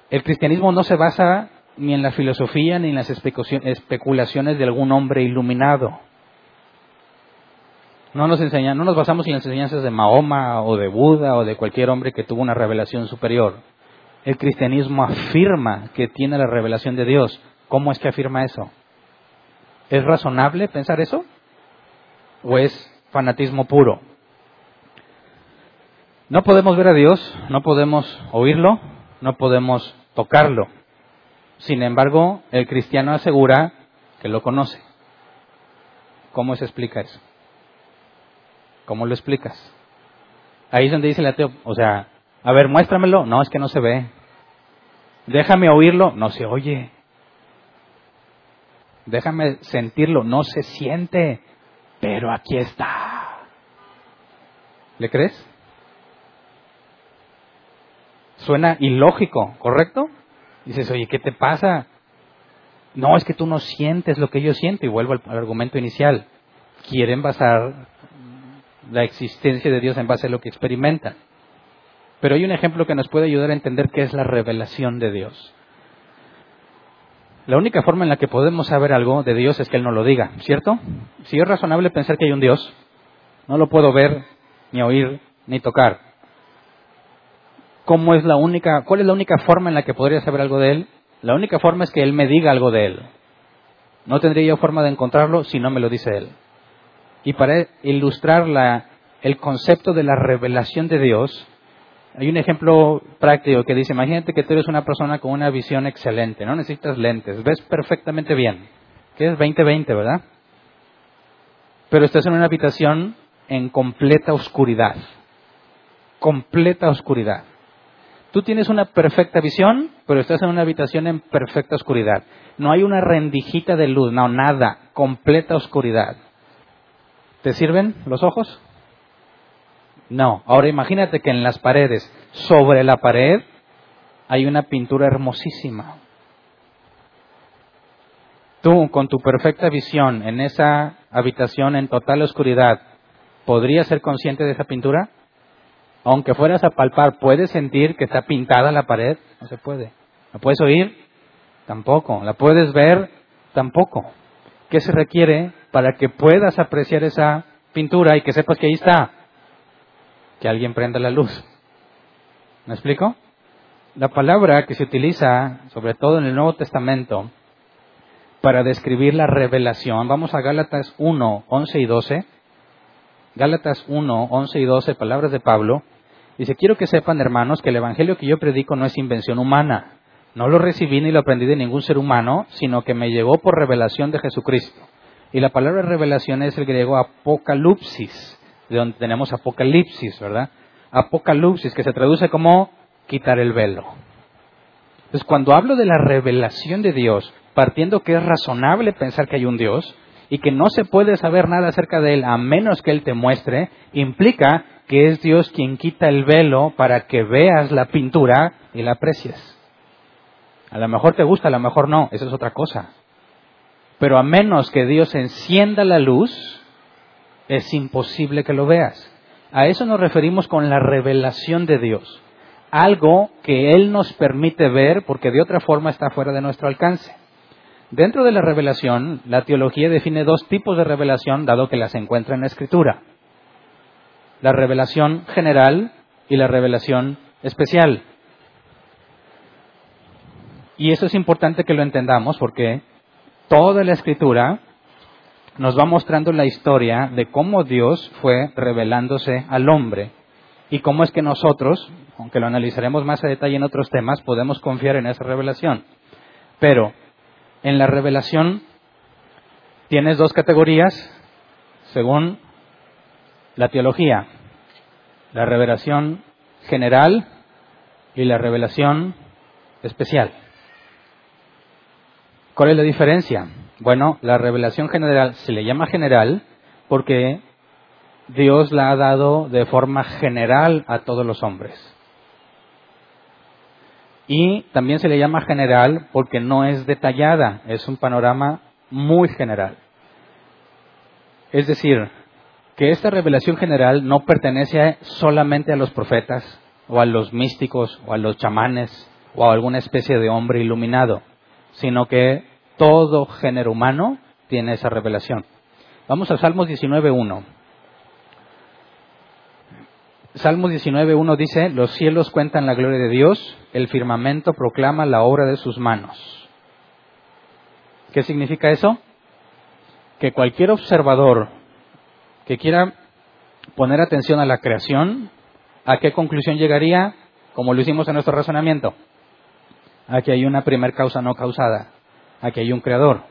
El cristianismo no se basa ni en la filosofía ni en las especulaciones de algún hombre iluminado. No nos enseñan, no nos basamos en las enseñanzas de Mahoma o de Buda o de cualquier hombre que tuvo una revelación superior. El cristianismo afirma que tiene la revelación de Dios. ¿Cómo es que afirma eso? ¿Es razonable pensar eso? ¿O es fanatismo puro? No podemos ver a Dios, no podemos oírlo, no podemos tocarlo. Sin embargo, el cristiano asegura que lo conoce. ¿Cómo se explica eso? ¿Cómo lo explicas? Ahí es donde dice el ateo, o sea, a ver, muéstramelo. No, es que no se ve. Déjame oírlo. No se oye. Déjame sentirlo. No se siente. Pero aquí está. ¿Le crees? Suena ilógico, ¿correcto? Dices, oye, ¿qué te pasa? No, es que tú no sientes lo que yo siento. Y vuelvo al, argumento inicial. Quieren basar la existencia de Dios en base a lo que experimentan. Pero hay un ejemplo que nos puede ayudar a entender qué es la revelación de Dios. La única forma en la que podemos saber algo de Dios es que Él nos lo diga, ¿cierto? Si es razonable pensar que hay un Dios, no lo puedo ver, ni oír, ni tocar. ¿Cómo es la única, ¿Cuál es la única forma en la que podría saber algo de Él? La única forma es que Él me diga algo de Él. No tendría yo forma de encontrarlo si no me lo dice Él. Y para ilustrar el concepto de la revelación de Dios, hay un ejemplo práctico que dice, imagínate que tú eres una persona con una visión excelente, no necesitas lentes, ves perfectamente bien, que es 20-20, ¿verdad? Pero estás en una habitación en completa oscuridad, completa oscuridad. Tú tienes una perfecta visión, pero estás en una habitación en perfecta oscuridad. No hay una rendijita de luz, no, nada, completa oscuridad. ¿Te sirven los ojos? No. Ahora imagínate que en las paredes, sobre la pared, hay una pintura hermosísima. Tú, con tu perfecta visión, en esa habitación en total oscuridad, ¿podrías ser consciente de esa pintura? Aunque fueras a palpar, ¿puedes sentir que está pintada la pared? No se puede. ¿La puedes oír? Tampoco. ¿La puedes ver? Tampoco. ¿Qué se requiere para que puedas apreciar esa pintura y que sepas que ahí está. Que alguien prenda la luz. ¿Me explico? La palabra que se utiliza, sobre todo en el Nuevo Testamento, para describir la revelación, vamos a Gálatas 1, 11 y 12. Gálatas 1, 11 y 12, palabras de Pablo. Dice, quiero que sepan, hermanos, que el Evangelio que yo predico no es invención humana. No lo recibí ni lo aprendí de ningún ser humano, sino que me llegó por revelación de Jesucristo. Y la palabra revelación es el griego apocalipsis, de donde tenemos apocalipsis, ¿verdad? Apocalipsis, que se traduce como quitar el velo. Entonces, cuando hablo de la revelación de Dios, partiendo que es razonable pensar que hay un Dios y que no se puede saber nada acerca de Él a menos que Él te muestre, implica que es Dios quien quita el velo para que veas la pintura y la aprecies. A lo mejor te gusta, a lo mejor no, esa es otra cosa. Pero a menos que Dios encienda la luz, es imposible que lo veas. A eso nos referimos con la revelación de Dios. Algo que Él nos permite ver porque de otra forma está fuera de nuestro alcance. Dentro de la revelación, la teología define dos tipos de revelación, dado que las encuentra en la Escritura. La revelación general y la revelación especial. Y eso es importante que lo entendamos porque toda la Escritura nos va mostrando la historia de cómo Dios fue revelándose al hombre y cómo es que nosotros, aunque lo analizaremos más a detalle en otros temas, podemos confiar en esa revelación. Pero en la revelación tienes dos categorías según la teología. La revelación general y la revelación especial. ¿Cuál es la diferencia? Bueno, la revelación general se le llama general porque Dios la ha dado de forma general a todos los hombres. Y también se le llama general porque no es detallada, es un panorama muy general. Es decir, que esta revelación general no pertenece solamente a los profetas, o a los místicos, o a los chamanes, o a alguna especie de hombre iluminado, sino que todo género humano tiene esa revelación. Vamos a Salmos 19.1. Salmos 19.1 dice, los cielos cuentan la gloria de Dios, el firmamento proclama la obra de sus manos. ¿Qué significa eso? Que cualquier observador que quiera poner atención a la creación, ¿a qué conclusión llegaría? Como lo hicimos en nuestro razonamiento. Aquí hay una primer causa no causada. Aquí hay un creador.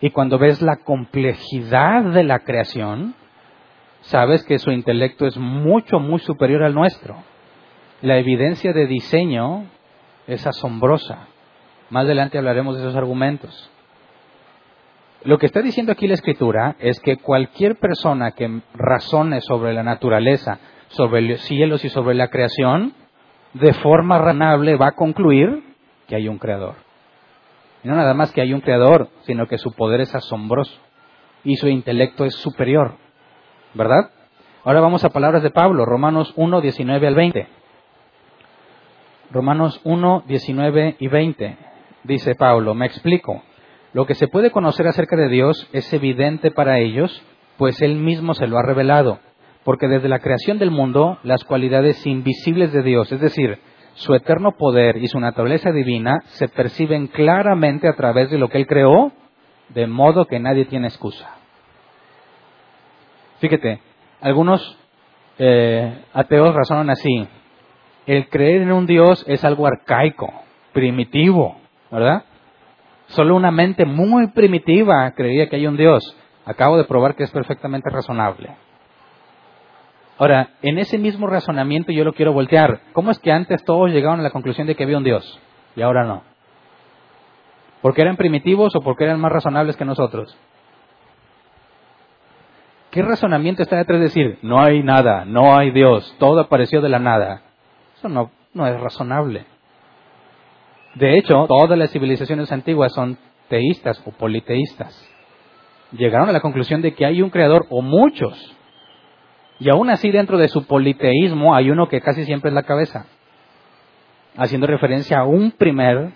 Y cuando ves la complejidad de la creación, sabes que su intelecto es mucho, muy superior al nuestro. La evidencia de diseño es asombrosa. Más adelante hablaremos de esos argumentos. Lo que está diciendo aquí la escritura es que cualquier persona que razone sobre la naturaleza, sobre los cielos y sobre la creación, de forma razonable va a concluir que hay un creador. No nada más que hay un creador, sino que su poder es asombroso y su intelecto es superior. ¿verdad? Ahora vamos a palabras de Pablo, Romanos 1, 19 al 20. Romanos 1, 19 y 20. Dice Pablo, me explico. Lo que se puede conocer acerca de Dios es evidente para ellos, pues Él mismo se lo ha revelado, porque desde la creación del mundo las cualidades invisibles de Dios, es decir, su eterno poder y su naturaleza divina, se perciben claramente a través de lo que Él creó, de modo que nadie tiene excusa. Fíjate, algunos eh, ateos razonan así. El creer en un Dios es algo arcaico, primitivo, ¿verdad? Solo una mente muy primitiva creería que hay un Dios. Acabo de probar que es perfectamente razonable. Ahora, en ese mismo razonamiento yo lo quiero voltear. ¿Cómo es que antes todos llegaron a la conclusión de que había un Dios y ahora no? ¿Porque eran primitivos o porque eran más razonables que nosotros? ¿Qué razonamiento está detrás de decir, no hay nada, no hay Dios, todo apareció de la nada? Eso no, no es razonable. De hecho, todas las civilizaciones antiguas son teístas o politeístas. Llegaron a la conclusión de que hay un creador o muchos. Y aún así dentro de su politeísmo hay uno que casi siempre es la cabeza. Haciendo referencia a un primer,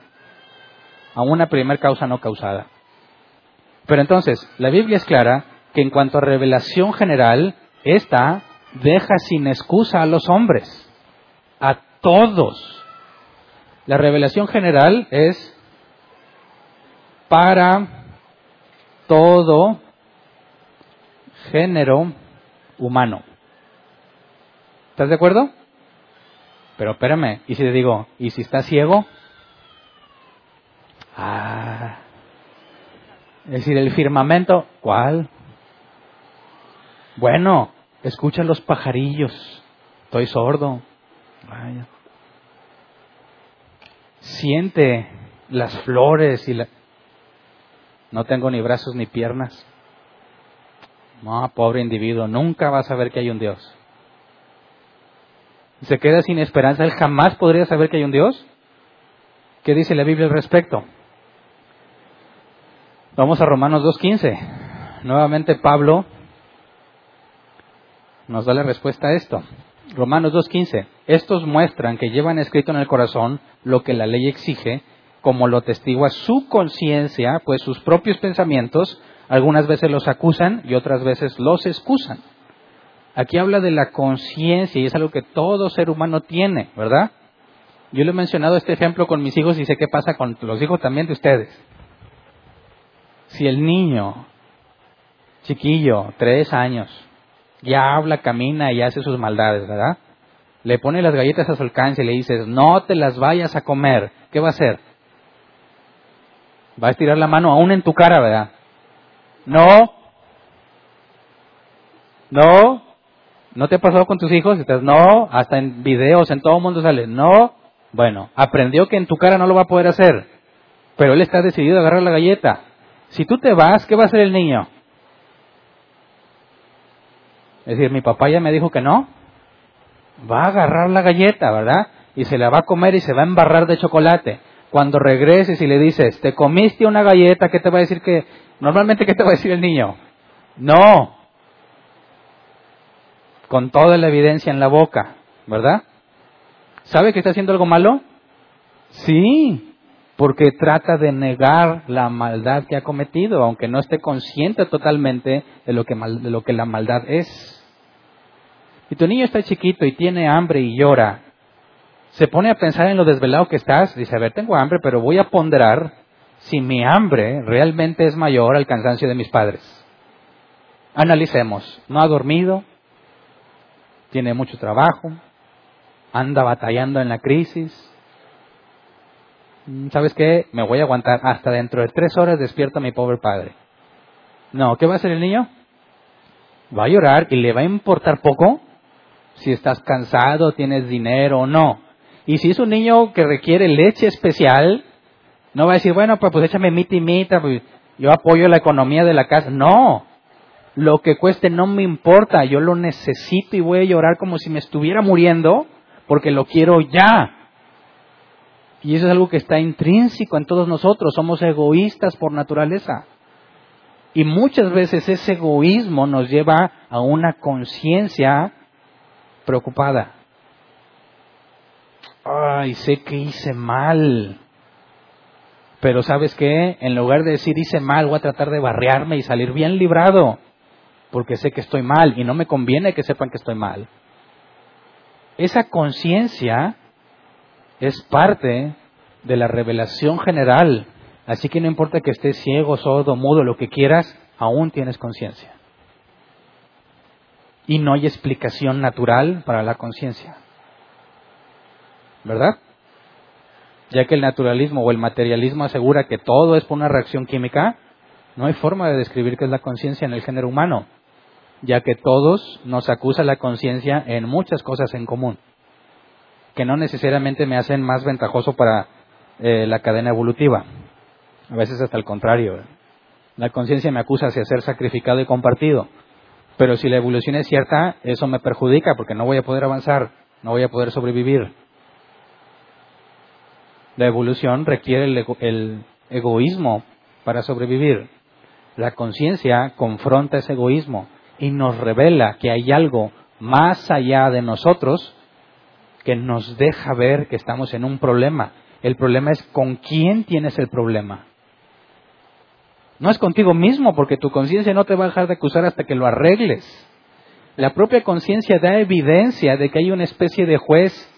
a una primer causa no causada. Pero entonces, la Biblia es clara que en cuanto a revelación general, esta deja sin excusa a los hombres, a todos. La revelación general es para todo género humano. ¿Estás de acuerdo? Pero espérame, ¿y si te digo, ¿y si está ciego? Ah. Es decir, el firmamento, ¿cuál? Bueno, escucha los pajarillos. Estoy sordo. Vaya. Siente las flores y la... No tengo ni brazos ni piernas. No, pobre individuo, nunca va a saber que hay un Dios. Se queda sin esperanza, él jamás podría saber que hay un Dios. ¿Qué dice la Biblia al respecto? Vamos a Romanos 2.15. Nuevamente Pablo nos da la respuesta a esto. Romanos 2.15. Estos muestran que llevan escrito en el corazón lo que la ley exige como lo testigua su conciencia, pues sus propios pensamientos algunas veces los acusan y otras veces los excusan. Aquí habla de la conciencia y es algo que todo ser humano tiene, ¿verdad? Yo le he mencionado este ejemplo con mis hijos y sé qué pasa con los hijos también de ustedes. Si el niño, chiquillo, tres años, ya habla, camina y hace sus maldades, ¿verdad? Le pone las galletas a su alcance y le dices, no te las vayas a comer, ¿qué va a hacer? Va a estirar la mano aún en tu cara, ¿verdad? No. No. ¿No te ha pasado con tus hijos? No. Hasta en videos, en todo mundo sale, no. Bueno, aprendió que en tu cara no lo va a poder hacer. Pero él está decidido a agarrar la galleta. Si tú te vas, ¿qué va a hacer el niño? Es decir, mi papá ya me dijo que no. Va a agarrar la galleta, ¿verdad? Y se la va a comer y se va a embarrar de chocolate. Cuando regreses y le dices, te comiste una galleta, ¿qué te va a decir que... Normalmente, ¿qué te va a decir el niño? No. Con toda la evidencia en la boca, ¿verdad? ¿Sabe que está haciendo algo malo? Sí, porque trata de negar la maldad que ha cometido, aunque no esté consciente totalmente de lo que, de lo que la maldad es. Y tu niño está chiquito y tiene hambre y llora, se pone a pensar en lo desvelado que estás, dice, a ver, tengo hambre, pero voy a ponderar si mi hambre realmente es mayor al cansancio de mis padres. Analicemos, no ha dormido, tiene mucho trabajo, anda batallando en la crisis. Mm, ¿Sabes qué? Me voy a aguantar hasta dentro de tres horas despierto a mi pobre padre. No, ¿qué va a hacer el niño? Va a llorar y le va a importar poco si estás cansado, tienes dinero o no. Y si es un niño que requiere leche especial, no va a decir, bueno, pues, pues échame mita y pues, yo apoyo la economía de la casa. No, lo que cueste no me importa, yo lo necesito y voy a llorar como si me estuviera muriendo porque lo quiero ya. Y eso es algo que está intrínseco en todos nosotros, somos egoístas por naturaleza. Y muchas veces ese egoísmo nos lleva a una conciencia preocupada ay, sé que hice mal. Pero sabes qué, en lugar de decir hice mal, voy a tratar de barrearme y salir bien librado, porque sé que estoy mal y no me conviene que sepan que estoy mal. Esa conciencia es parte de la revelación general. Así que no importa que estés ciego, sordo, mudo, lo que quieras, aún tienes conciencia. Y no hay explicación natural para la conciencia. ¿verdad? Ya que el naturalismo o el materialismo asegura que todo es por una reacción química, no hay forma de describir qué es la conciencia en el género humano, ya que todos nos acusa la conciencia en muchas cosas en común, que no necesariamente me hacen más ventajoso para eh, la cadena evolutiva. A veces hasta el contrario. La conciencia me acusa de ser sacrificado y compartido. Pero si la evolución es cierta, eso me perjudica porque no voy a poder avanzar, no voy a poder sobrevivir. La evolución requiere el, egoísmo para sobrevivir. La conciencia confronta ese egoísmo y nos revela que hay algo más allá de nosotros que nos deja ver que estamos en un problema. El problema es con quién tienes el problema. No es contigo mismo, porque tu conciencia no te va a dejar de acusar hasta que lo arregles. La propia conciencia da evidencia de que hay una especie de juez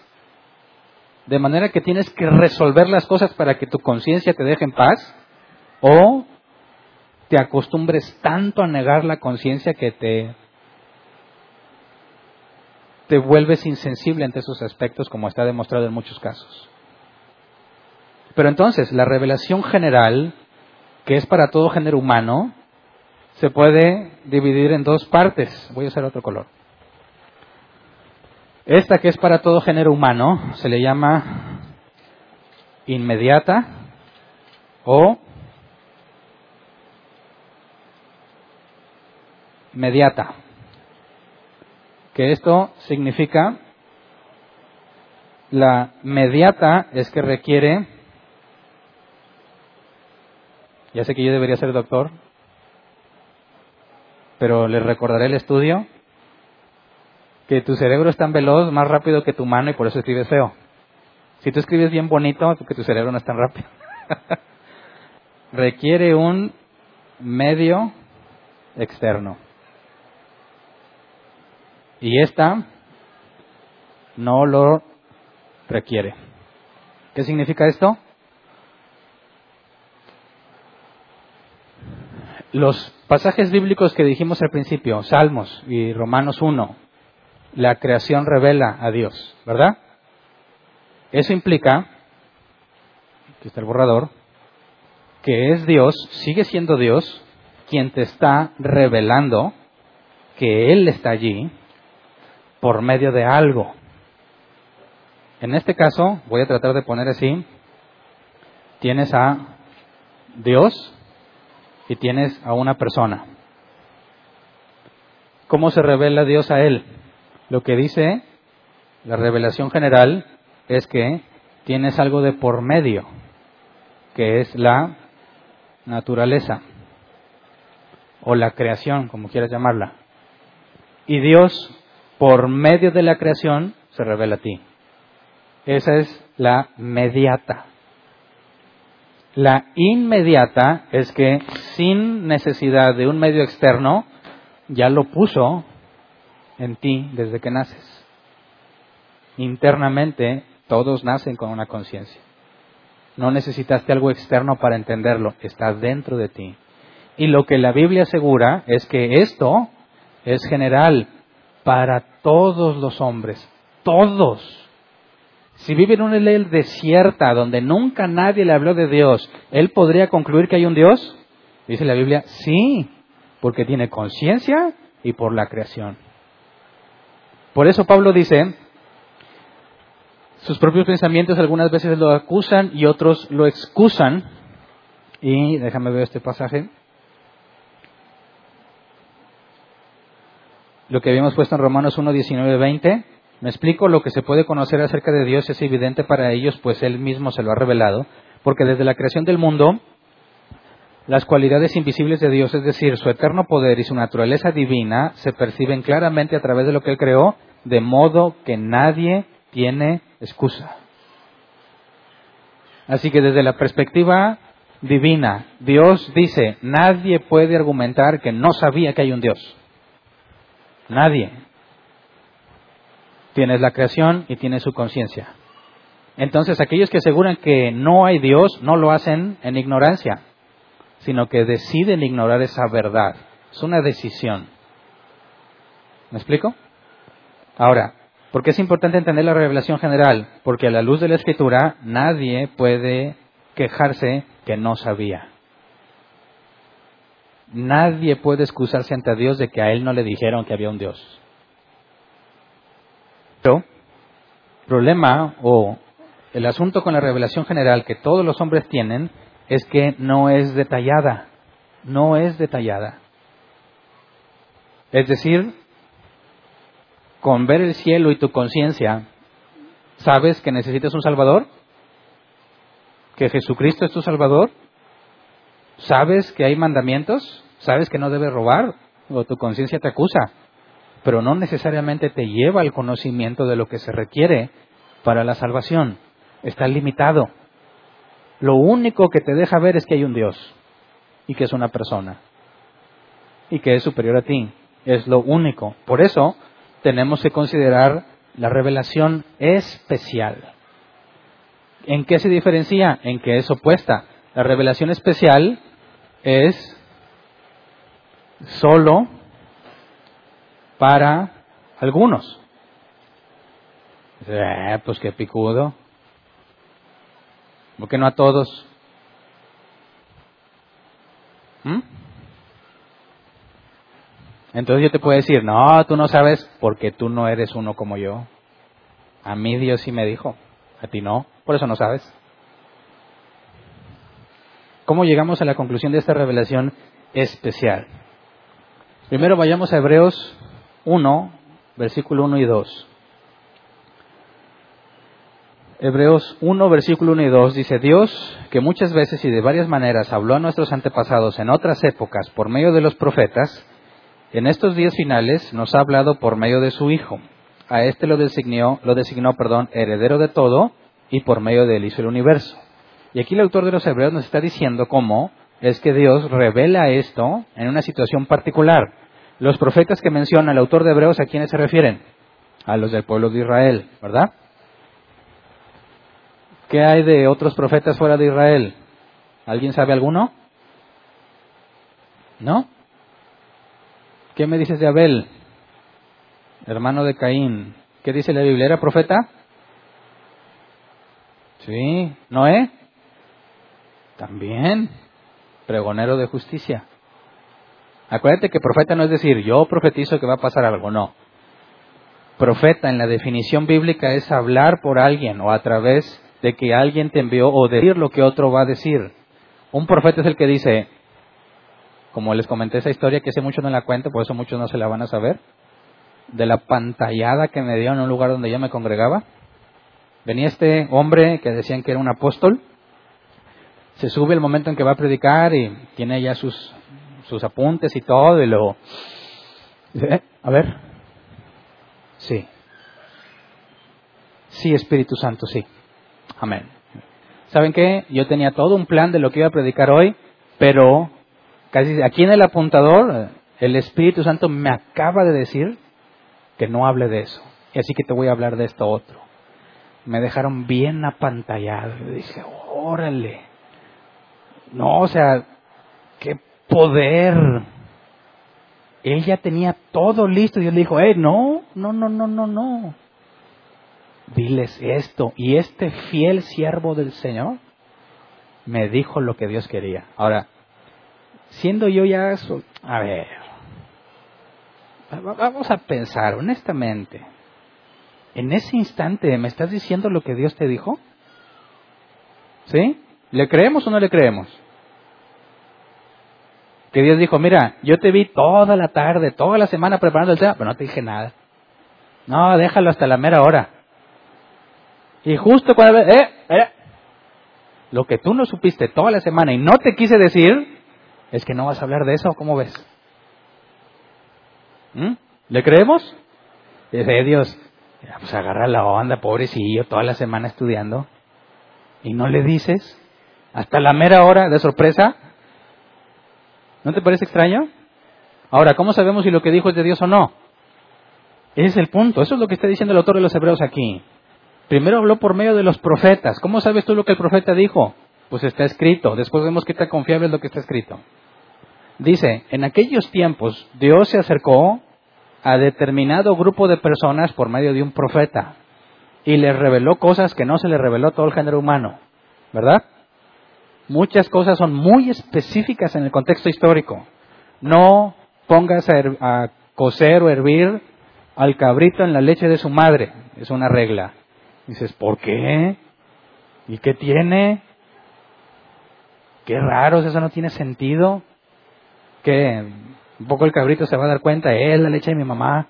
de manera que tienes que resolver las cosas para que tu conciencia te deje en paz, o te acostumbres tanto a negar la conciencia que te, te vuelves insensible ante esos aspectos como está demostrado en muchos casos. Pero entonces, la revelación general, que es para todo género humano, se puede dividir en dos partes. Voy a hacer otro color. Esta que es para todo género humano se le llama inmediata o mediata. Que esto significa la mediata es que requiere, ya sé que yo debería ser doctor, pero les recordaré el estudio que tu cerebro es tan veloz, más rápido que tu mano y por eso escribes feo. Si tú escribes bien bonito, que tu cerebro no es tan rápido. requiere un medio externo. Y esta no lo requiere. ¿Qué significa esto? Los pasajes bíblicos que dijimos al principio, Salmos y Romanos 1, la creación revela a Dios, ¿verdad? Eso implica, aquí está el borrador, que es Dios, sigue siendo Dios, quien te está revelando que Él está allí por medio de algo. En este caso, voy a tratar de poner así, tienes a Dios y tienes a una persona. ¿Cómo se revela Dios a él? Lo que dice la revelación general es que tienes algo de por medio, que es la naturaleza o la creación, como quieras llamarla. Y Dios, por medio de la creación, se revela a ti. Esa es la mediata. La inmediata es que sin necesidad de un medio externo, ya lo puso en ti desde que naces. Internamente todos nacen con una conciencia. No necesitaste algo externo para entenderlo, está dentro de ti. Y lo que la Biblia asegura es que esto es general para todos los hombres, todos. Si vive en una ley desierta donde nunca nadie le habló de Dios, ¿él podría concluir que hay un Dios? Dice la Biblia, sí, porque tiene conciencia y por la creación. Por eso Pablo dice, sus propios pensamientos algunas veces lo acusan y otros lo excusan. Y déjame ver este pasaje. Lo que habíamos puesto en Romanos 1, 19, 20. Me explico, lo que se puede conocer acerca de Dios es evidente para ellos, pues Él mismo se lo ha revelado, porque desde la creación del mundo, las cualidades invisibles de Dios, es decir, su eterno poder y su naturaleza divina, se perciben claramente a través de lo que Él creó, de modo que nadie tiene excusa. Así que desde la perspectiva divina, Dios dice, nadie puede argumentar que no sabía que hay un Dios. Nadie tienes la creación y tienes su conciencia. Entonces aquellos que aseguran que no hay Dios no lo hacen en ignorancia, sino que deciden ignorar esa verdad. Es una decisión. ¿Me explico? Ahora, ¿por qué es importante entender la revelación general? Porque a la luz de la escritura nadie puede quejarse que no sabía. Nadie puede excusarse ante Dios de que a él no le dijeron que había un Dios. Pero, problema o el asunto con la revelación general que todos los hombres tienen es que no es detallada, no es detallada. Es decir, con ver el cielo y tu conciencia, ¿sabes que necesitas un Salvador? ¿Que Jesucristo es tu Salvador? ¿Sabes que hay mandamientos? ¿Sabes que no debes robar? ¿O tu conciencia te acusa? pero no necesariamente te lleva al conocimiento de lo que se requiere para la salvación. Está limitado. Lo único que te deja ver es que hay un Dios y que es una persona y que es superior a ti. Es lo único. Por eso tenemos que considerar la revelación especial. ¿En qué se diferencia? En qué es opuesta. La revelación especial es solo para algunos. Eh, pues qué picudo. ¿Por qué no a todos? ¿Mm? Entonces yo te puedo decir, no, tú no sabes porque tú no eres uno como yo. A mí Dios sí me dijo, a ti no, por eso no sabes. ¿Cómo llegamos a la conclusión de esta revelación especial? Primero vayamos a Hebreos 1, versículo 1 y 2. Hebreos 1, versículo 1 y 2 dice, Dios, que muchas veces y de varias maneras habló a nuestros antepasados en otras épocas por medio de los profetas, en estos días finales nos ha hablado por medio de su Hijo. A este lo designó, lo designó, perdón, heredero de todo y por medio de él hizo el universo. Y aquí el autor de los Hebreos nos está diciendo cómo es que Dios revela esto en una situación particular. Los profetas que menciona el autor de Hebreos, ¿a quiénes se refieren? A los del pueblo de Israel, ¿verdad? ¿Qué hay de otros profetas fuera de Israel? ¿Alguien sabe alguno? ¿No? ¿Qué me dices de Abel, hermano de Caín? ¿Qué dice la Biblia? ¿Era profeta? Sí. ¿Noé? También. Pregonero de justicia. Acuérdate que profeta no es decir, yo profetizo que va a pasar algo, no. Profeta en la definición bíblica es hablar por alguien o a través de que alguien te envió o decir lo que otro va a decir. Un profeta es el que dice, como les comenté esa historia que hace mucho no la cuento, por eso muchos no se la van a saber, de la pantallada que me dio en un lugar donde yo me congregaba. Venía este hombre que decían que era un apóstol, se sube el momento en que va a predicar y tiene ya sus, sus apuntes y todo, y luego eh, a ver, sí, sí, Espíritu Santo, sí, amén. ¿Saben qué? Yo tenía todo un plan de lo que iba a predicar hoy, pero casi aquí en el apuntador, el Espíritu Santo me acaba de decir que no hable de eso. Y así que te voy a hablar de esto otro. Me dejaron bien apantallado. Y órale. No, o sea, qué poder. Ella tenía todo listo y él dijo, eh, no, no, no, no, no, no. Diles esto. Y este fiel siervo del Señor me dijo lo que Dios quería. Ahora, siendo yo ya, a ver, vamos a pensar honestamente, en ese instante me estás diciendo lo que Dios te dijo? ¿Sí? ¿Le creemos o no le creemos? Que Dios dijo, mira, yo te vi toda la tarde, toda la semana preparando el tema, pero no te dije nada. No, déjalo hasta la mera hora. Y justo cuando... Eh, eh, lo que tú no supiste toda la semana y no te quise decir, es que no vas a hablar de eso, ¿cómo ves? ¿Mm? ¿Le creemos? Dice Dios, pues agarra la onda, pobrecillo, toda la semana estudiando. Y no le dices, hasta la mera hora de sorpresa. ¿No te parece extraño? Ahora, ¿cómo sabemos si lo que dijo es de Dios o no? Ese es el punto, eso es lo que está diciendo el autor de los Hebreos aquí. Primero habló por medio de los profetas. ¿Cómo sabes tú lo que el profeta dijo? Pues está escrito. Después vemos qué tan confiable es lo que está escrito. Dice, en aquellos tiempos Dios se acercó a determinado grupo de personas por medio de un profeta y les reveló cosas que no se le reveló a todo el género humano, ¿verdad? Muchas cosas son muy específicas en el contexto histórico. No pongas a, cocer o hervir al cabrito en la leche de su madre, es una regla. Dices, ¿por qué? ¿Y qué tiene? Qué raro, eso no tiene sentido que un poco el cabrito se va a dar cuenta, es la leche de mi mamá.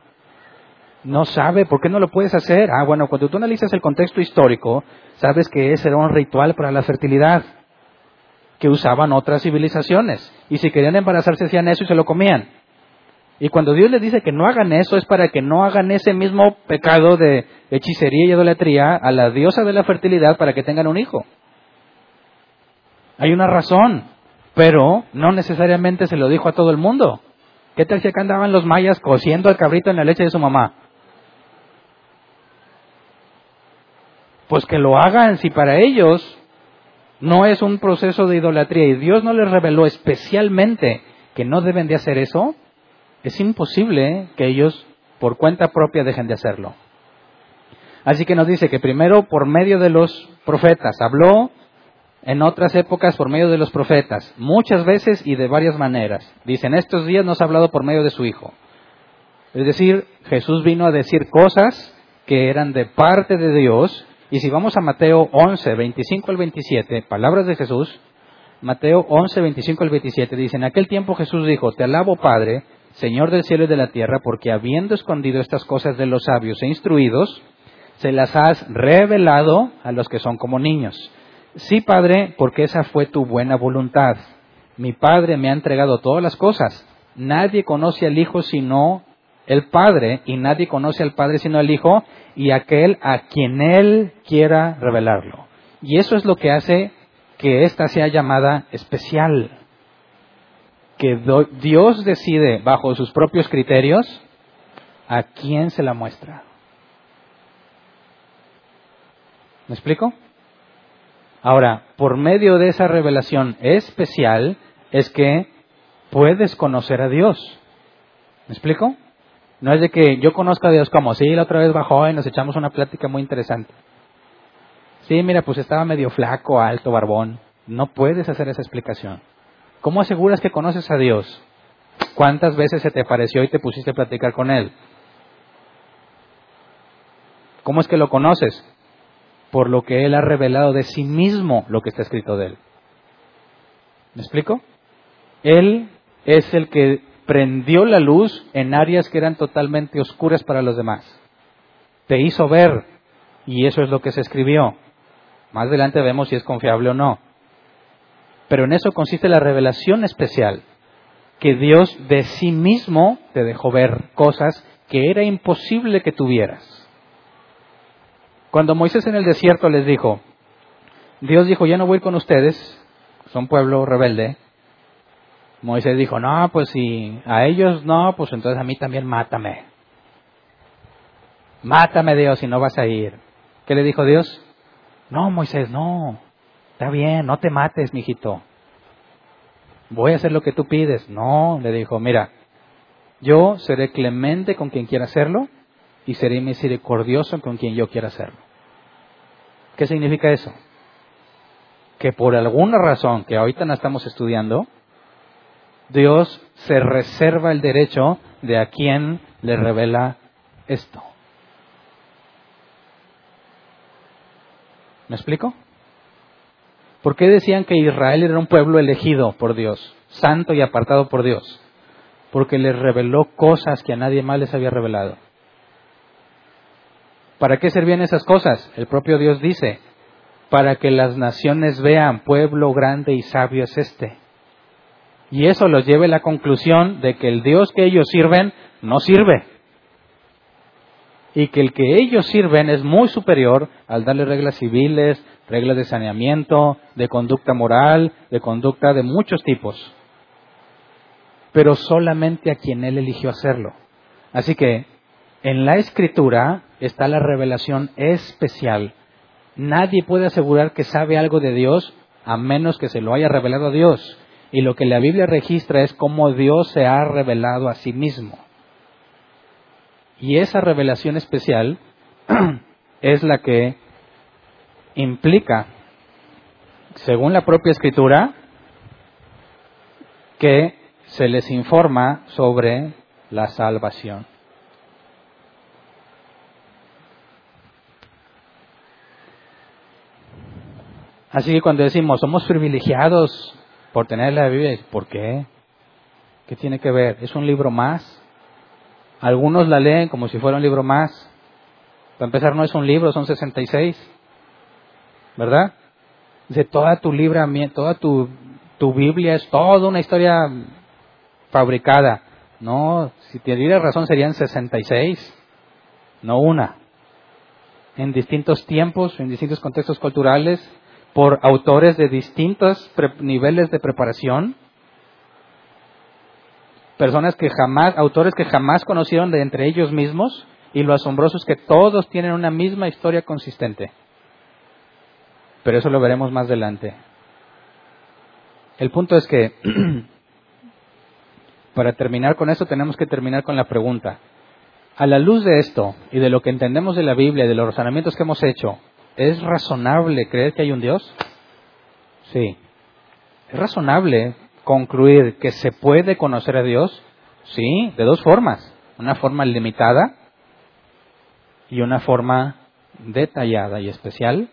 No sabe, ¿por qué no lo puedes hacer? Ah, bueno, cuando tú analizas el contexto histórico, sabes que ese era un ritual para la fertilidad que usaban otras civilizaciones. Y si querían embarazarse hacían eso y se lo comían. Y cuando Dios les dice que no hagan eso es para que no hagan ese mismo pecado de hechicería y idolatría a la diosa de la fertilidad para que tengan un hijo. Hay una razón pero no necesariamente se lo dijo a todo el mundo. ¿Qué tal si acá andaban los mayas cociendo al cabrito en la leche de su mamá? Pues que lo hagan si para ellos no es un proceso de idolatría y Dios no les reveló especialmente que no deben de hacer eso, es imposible que ellos por cuenta propia dejen de hacerlo. Así que nos dice que primero por medio de los profetas habló en otras épocas por medio de los profetas, muchas veces y de varias maneras. Dicen, estos días nos ha hablado por medio de su Hijo. Es decir, Jesús vino a decir cosas que eran de parte de Dios. Y si vamos a Mateo 11, 25 al 27, palabras de Jesús, Mateo 11, 25 al 27, dice, en aquel tiempo Jesús dijo, te alabo Padre, Señor del cielo y de la tierra, porque habiendo escondido estas cosas de los sabios e instruidos, se las has revelado a los que son como niños. Sí, Padre, porque esa fue tu buena voluntad. Mi Padre me ha entregado todas las cosas. Nadie conoce al Hijo sino el Padre, y nadie conoce al Padre sino el Hijo, y aquel a quien Él quiera revelarlo. Y eso es lo que hace que ésta sea llamada especial. Que Dios decide bajo sus propios criterios a quién se la muestra. ¿Me explico? Ahora, por medio de esa revelación especial es que puedes conocer a Dios. ¿Me explico? No es de que yo conozca a Dios como, sí, la otra vez bajó y nos echamos una plática muy interesante. Sí, mira, pues estaba medio flaco, alto, barbón. No puedes hacer esa explicación. ¿Cómo aseguras que conoces a Dios? ¿Cuántas veces se te apareció y te pusiste a platicar con Él? ¿Cómo es que lo conoces? Por lo que Él ha revelado de sí mismo lo que está escrito de Él. ¿Me explico? Él es el que prendió la luz en áreas que eran totalmente oscuras para los demás. Te hizo ver, y eso es lo que se escribió. Más adelante vemos si es confiable o no. Pero en eso consiste la revelación especial, que Dios de sí mismo te dejó ver cosas que era imposible que tuvieras. Cuando Moisés en el desierto les dijo, Dios dijo, ya no voy con ustedes, son pueblo rebelde, Moisés dijo, no, pues si a ellos no, pues entonces a mí también mátame. Mátame Dios si no vas a ir. ¿Qué le dijo Dios? No, Moisés, no. Está bien, no te mates, mijito. Voy a hacer lo que tú pides. No, le dijo, mira, yo seré clemente con quien quiera hacerlo y seré misericordioso con quien yo quiera hacerlo. ¿Qué significa eso? Que por alguna razón que ahorita no estamos estudiando, Dios se reserva el derecho de a quien le revela esto. ¿Me explico? ¿Por qué decían que Israel era un pueblo elegido por Dios, santo y apartado por Dios? Porque les reveló cosas que a nadie más les había revelado. ¿Para qué servían esas cosas? El propio Dios dice, para que las naciones vean, pueblo grande y sabio es este. Y eso los lleve a la conclusión de que el Dios que ellos sirven no sirve. Y que el que ellos sirven es muy superior al darle reglas civiles, reglas de saneamiento, de conducta moral, de conducta de muchos tipos. Pero solamente a quien Él eligió hacerlo. Así que en la escritura está la revelación especial. Nadie puede asegurar que sabe algo de Dios a menos que se lo haya revelado a Dios. Y lo que la Biblia registra es cómo Dios se ha revelado a sí mismo. Y esa revelación especial es la que implica, según la propia escritura, que se les informa sobre la salvación. Así que cuando decimos somos privilegiados por tener la Biblia. ¿Por qué? ¿Qué tiene que ver? ¿Es un libro más? Algunos la leen como si fuera un libro más. Para empezar, no es un libro, son 66. ¿Verdad? Dice, toda tu libra, toda tu, tu Biblia es toda una historia fabricada. No, si te diera razón serían 66, no una. En distintos tiempos, en distintos contextos culturales, por autores de distintos niveles de preparación, personas que jamás, autores que jamás conocieron de entre ellos mismos, y lo asombroso es que todos tienen una misma historia consistente. Pero eso lo veremos más adelante. El punto es que, para terminar con esto, tenemos que terminar con la pregunta. A la luz de esto y de lo que entendemos de la Biblia y de los razonamientos que hemos hecho, ¿Es razonable creer que hay un Dios? Sí. ¿Es razonable concluir que se puede conocer a Dios? Sí, de dos formas. Una forma limitada y una forma detallada y especial.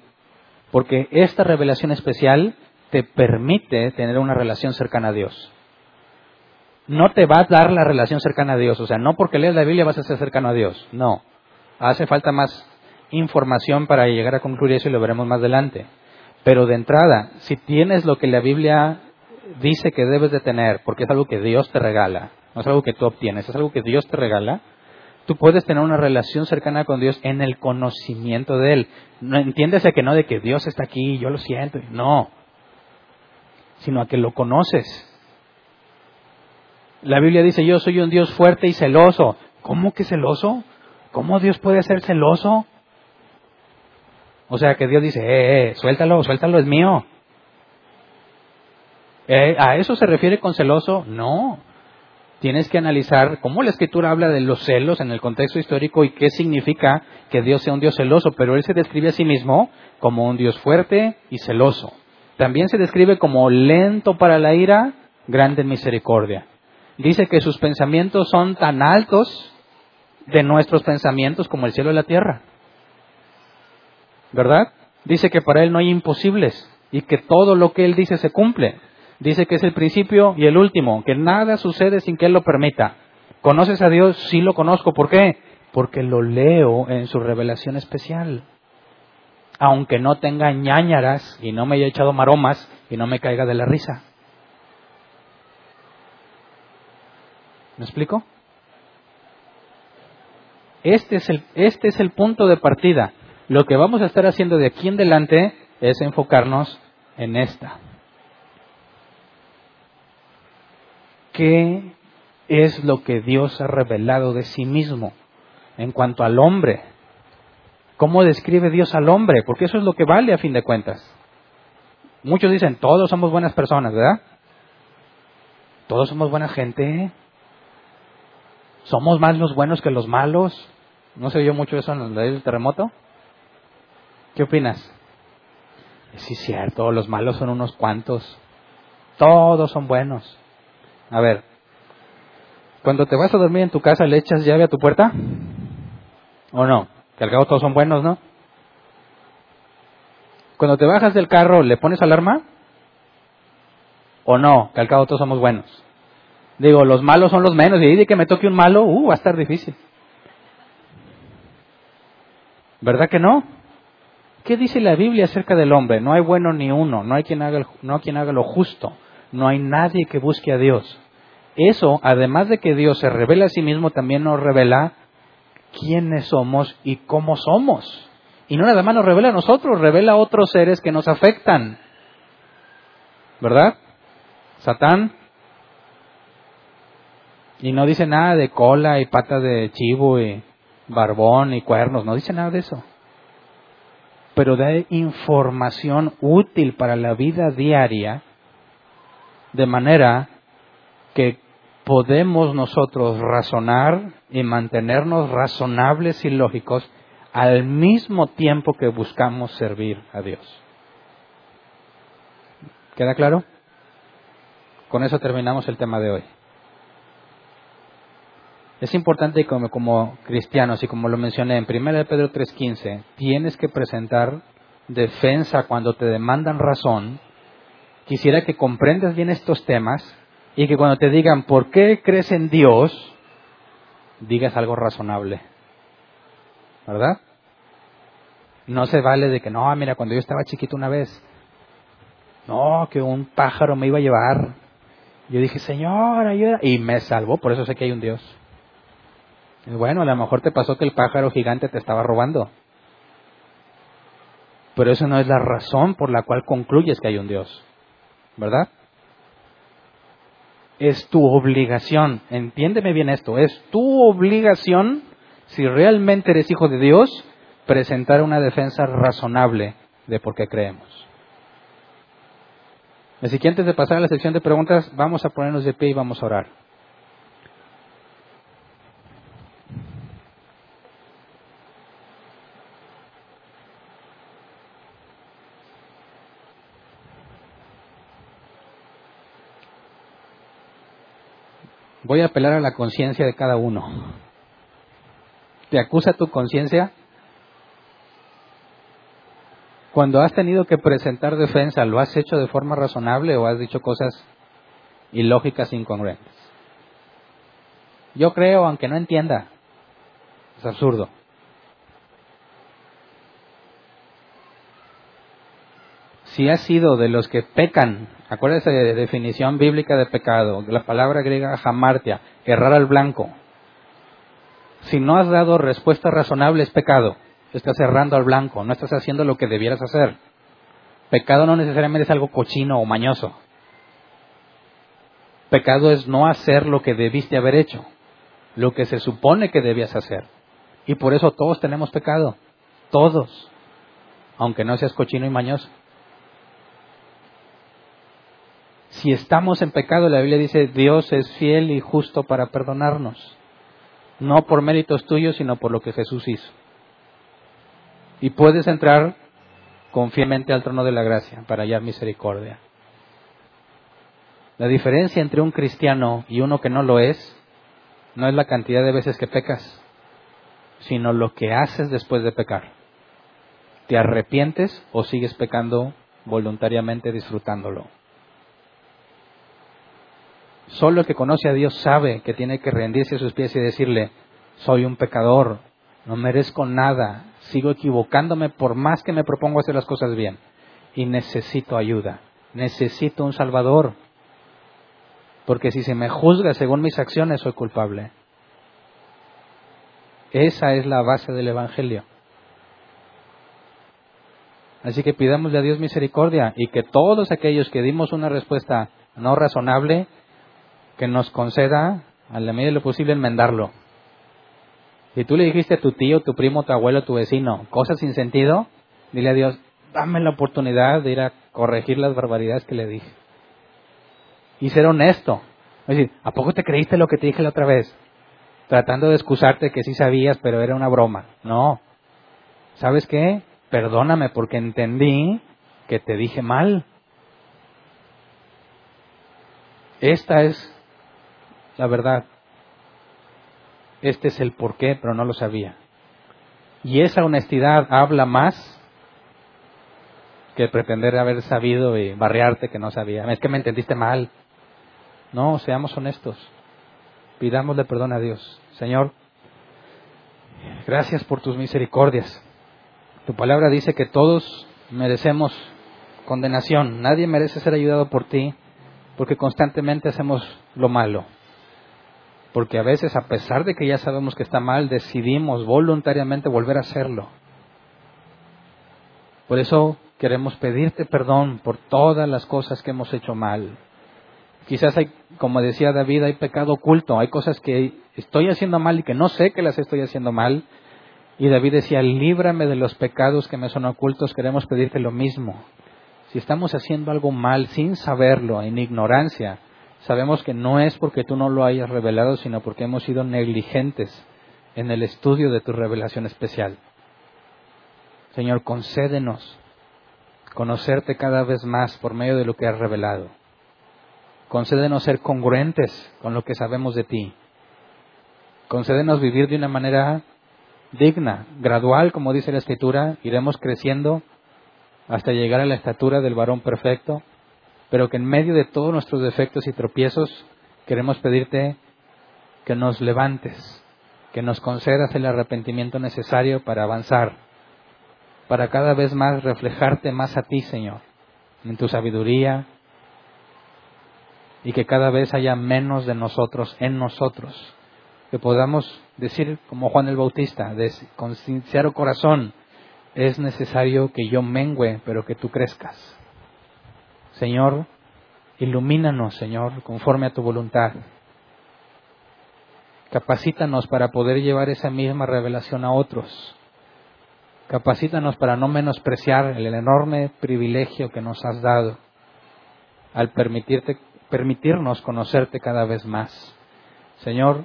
Porque esta revelación especial te permite tener una relación cercana a Dios. No te va a dar la relación cercana a Dios. O sea, no porque lees la Biblia vas a ser cercano a Dios. No. Hace falta más información para llegar a concluir eso y lo veremos más adelante. Pero de entrada, si tienes lo que la Biblia dice que debes de tener, porque es algo que Dios te regala, no es algo que tú obtienes, es algo que Dios te regala, tú puedes tener una relación cercana con Dios en el conocimiento de Él. No entiéndese que no de que Dios está aquí, yo lo siento, no. sino a que lo conoces. La Biblia dice, yo soy un Dios fuerte y celoso. ¿Cómo que celoso? ¿Cómo Dios puede ser celoso? O sea que Dios dice, eh, eh, suéltalo, suéltalo, es mío. Eh, ¿A eso se refiere con celoso? No. Tienes que analizar cómo la escritura habla de los celos en el contexto histórico y qué significa que Dios sea un Dios celoso, pero Él se describe a sí mismo como un Dios fuerte y celoso. También se describe como lento para la ira, grande en misericordia. Dice que sus pensamientos son tan altos de nuestros pensamientos como el cielo y la tierra. ¿Verdad? Dice que para Él no hay imposibles y que todo lo que Él dice se cumple. Dice que es el principio y el último, que nada sucede sin que Él lo permita. ¿Conoces a Dios? Sí lo conozco. ¿Por qué? Porque lo leo en su revelación especial. Aunque no tenga ñañaras y no me haya echado maromas y no me caiga de la risa. ¿Me explico? Este es el, este es el punto de partida. Lo que vamos a estar haciendo de aquí en adelante es enfocarnos en esta. ¿Qué es lo que Dios ha revelado de sí mismo en cuanto al hombre? ¿Cómo describe Dios al hombre? Porque eso es lo que vale a fin de cuentas. Muchos dicen, todos somos buenas personas, ¿verdad? Todos somos buena gente. ¿Somos más los buenos que los malos? ¿No se oyó mucho eso en la ley del terremoto? ¿Qué opinas? Sí, es cierto, los malos son unos cuantos. Todos son buenos. A ver, cuando te vas a dormir en tu casa, ¿le echas llave a tu puerta? ¿O no? Que al cabo todos son buenos, ¿no? Cuando te bajas del carro, ¿le pones alarma? ¿O no? Que al cabo todos somos buenos. Digo, los malos son los menos. Y de que me toque un malo, uh, va a estar difícil. ¿Verdad que no? ¿Qué dice la Biblia acerca del hombre? No hay bueno ni uno, no hay quien haga, no hay quien haga lo justo no hay nadie que busque a Dios. Eso, además de que Dios se revela a sí mismo, también nos revela quiénes somos y cómo somos. Y no nada más nos revela a nosotros, revela a otros seres que nos afectan. ¿Verdad? Satán. Y no dice nada de cola y patas de chivo y barbón y cuernos, no dice nada de eso. Pero da información útil para la vida diaria de manera que podemos nosotros razonar y mantenernos razonables y lógicos al mismo tiempo que buscamos servir a Dios. ¿Queda claro? Con eso terminamos el tema de hoy. Es importante como, como cristianos, y como lo mencioné en 1 Pedro 3.15, tienes que presentar defensa cuando te demandan razón quisiera que comprendas bien estos temas y que cuando te digan por qué crees en Dios, digas algo razonable. ¿Verdad? No se vale de que no, mira, cuando yo estaba chiquito una vez, no, que un pájaro me iba a llevar. Yo dije, Señor, ayuda. Y me salvó, por eso sé que hay un Dios. Bueno, a lo mejor te pasó que el pájaro gigante te estaba robando. Pero eso no es la razón por la cual concluyes que hay un Dios. ¿verdad? Es tu obligación, entiéndeme bien esto, es tu obligación, si realmente eres hijo de Dios, presentar una defensa razonable de por qué creemos. Así que antes de pasar a la sección de preguntas, vamos a ponernos de pie y vamos a orar. Voy a apelar a la conciencia de cada uno. ¿Te acusa tu conciencia? Cuando has tenido que presentar defensa, ¿lo has hecho de forma razonable o has dicho cosas ilógicas, incongruentes? Yo creo, aunque no entienda, es absurdo. Si has sido de los que pecan Acuérdese de definición bíblica de pecado, la palabra griega jamartia, errar al blanco. Si no has dado respuesta razonable es pecado. Estás errando al blanco, no estás haciendo lo que debieras hacer. Pecado no necesariamente es algo cochino o mañoso. Pecado es no hacer lo que debiste haber hecho, lo que se supone que debías hacer. Y por eso todos tenemos pecado, todos, aunque no seas cochino y mañoso. Si estamos en pecado, la Biblia dice, Dios es fiel y justo para perdonarnos, no por méritos tuyos, sino por lo que Jesús hizo. Y puedes entrar confiadamente al trono de la gracia para hallar misericordia. La diferencia entre un cristiano y uno que no lo es no es la cantidad de veces que pecas, sino lo que haces después de pecar. ¿Te arrepientes o sigues pecando voluntariamente disfrutándolo? Solo el que conoce a Dios sabe que tiene que rendirse a sus pies y decirle, soy un pecador, no merezco nada, sigo equivocándome por más que me propongo hacer las cosas bien y necesito ayuda, necesito un Salvador, porque si se me juzga según mis acciones soy culpable. Esa es la base del Evangelio. Así que pidámosle a Dios misericordia y que todos aquellos que dimos una respuesta no razonable, que nos conceda, a la medida de lo posible, enmendarlo. Si tú le dijiste a tu tío, tu primo, tu abuelo, tu vecino, cosas sin sentido, dile a Dios, dame la oportunidad de ir a corregir las barbaridades que le dije y ser honesto. Es decir, ¿a poco te creíste lo que te dije la otra vez? Tratando de excusarte que sí sabías, pero era una broma. No. ¿Sabes qué? Perdóname porque entendí que te dije mal. Esta es la verdad. Este es el porqué, pero no lo sabía. Y esa honestidad habla más que pretender haber sabido y barrearte que no sabía. Es que me entendiste mal. No, seamos honestos. Pidámosle perdón a Dios. Señor, gracias por tus misericordias. Tu palabra dice que todos merecemos condenación. Nadie merece ser ayudado por ti porque constantemente hacemos lo malo. Porque a veces, a pesar de que ya sabemos que está mal, decidimos voluntariamente volver a hacerlo. Por eso queremos pedirte perdón por todas las cosas que hemos hecho mal. Quizás hay, como decía David, hay pecado oculto, hay cosas que estoy haciendo mal y que no sé que las estoy haciendo mal. Y David decía, líbrame de los pecados que me son ocultos, queremos pedirte lo mismo. Si estamos haciendo algo mal sin saberlo, en ignorancia, sabemos que no es porque tú no lo hayas revelado, sino porque hemos sido negligentes en el estudio de tu revelación especial. Señor, concédenos conocerte cada vez más por medio de lo que has revelado. Concédenos ser congruentes con lo que sabemos de ti. Concédenos vivir de una manera digna, gradual, como dice la Escritura, iremos creciendo hasta llegar a la estatura del varón perfecto, pero que en medio de todos nuestros defectos y tropiezos queremos pedirte que nos levantes, que nos concedas el arrepentimiento necesario para avanzar, para cada vez más reflejarte más a ti, Señor, en tu sabiduría, y que cada vez haya menos de nosotros en nosotros. Que podamos decir como Juan el Bautista, con sincero corazón, es necesario que yo mengüe, pero que tú crezcas. Señor, ilumínanos, Señor, conforme a tu voluntad. Capacítanos para poder llevar esa misma revelación a otros. Capacítanos para no menospreciar el enorme privilegio que nos has dado al permitirte permitirnos conocerte cada vez más. Señor,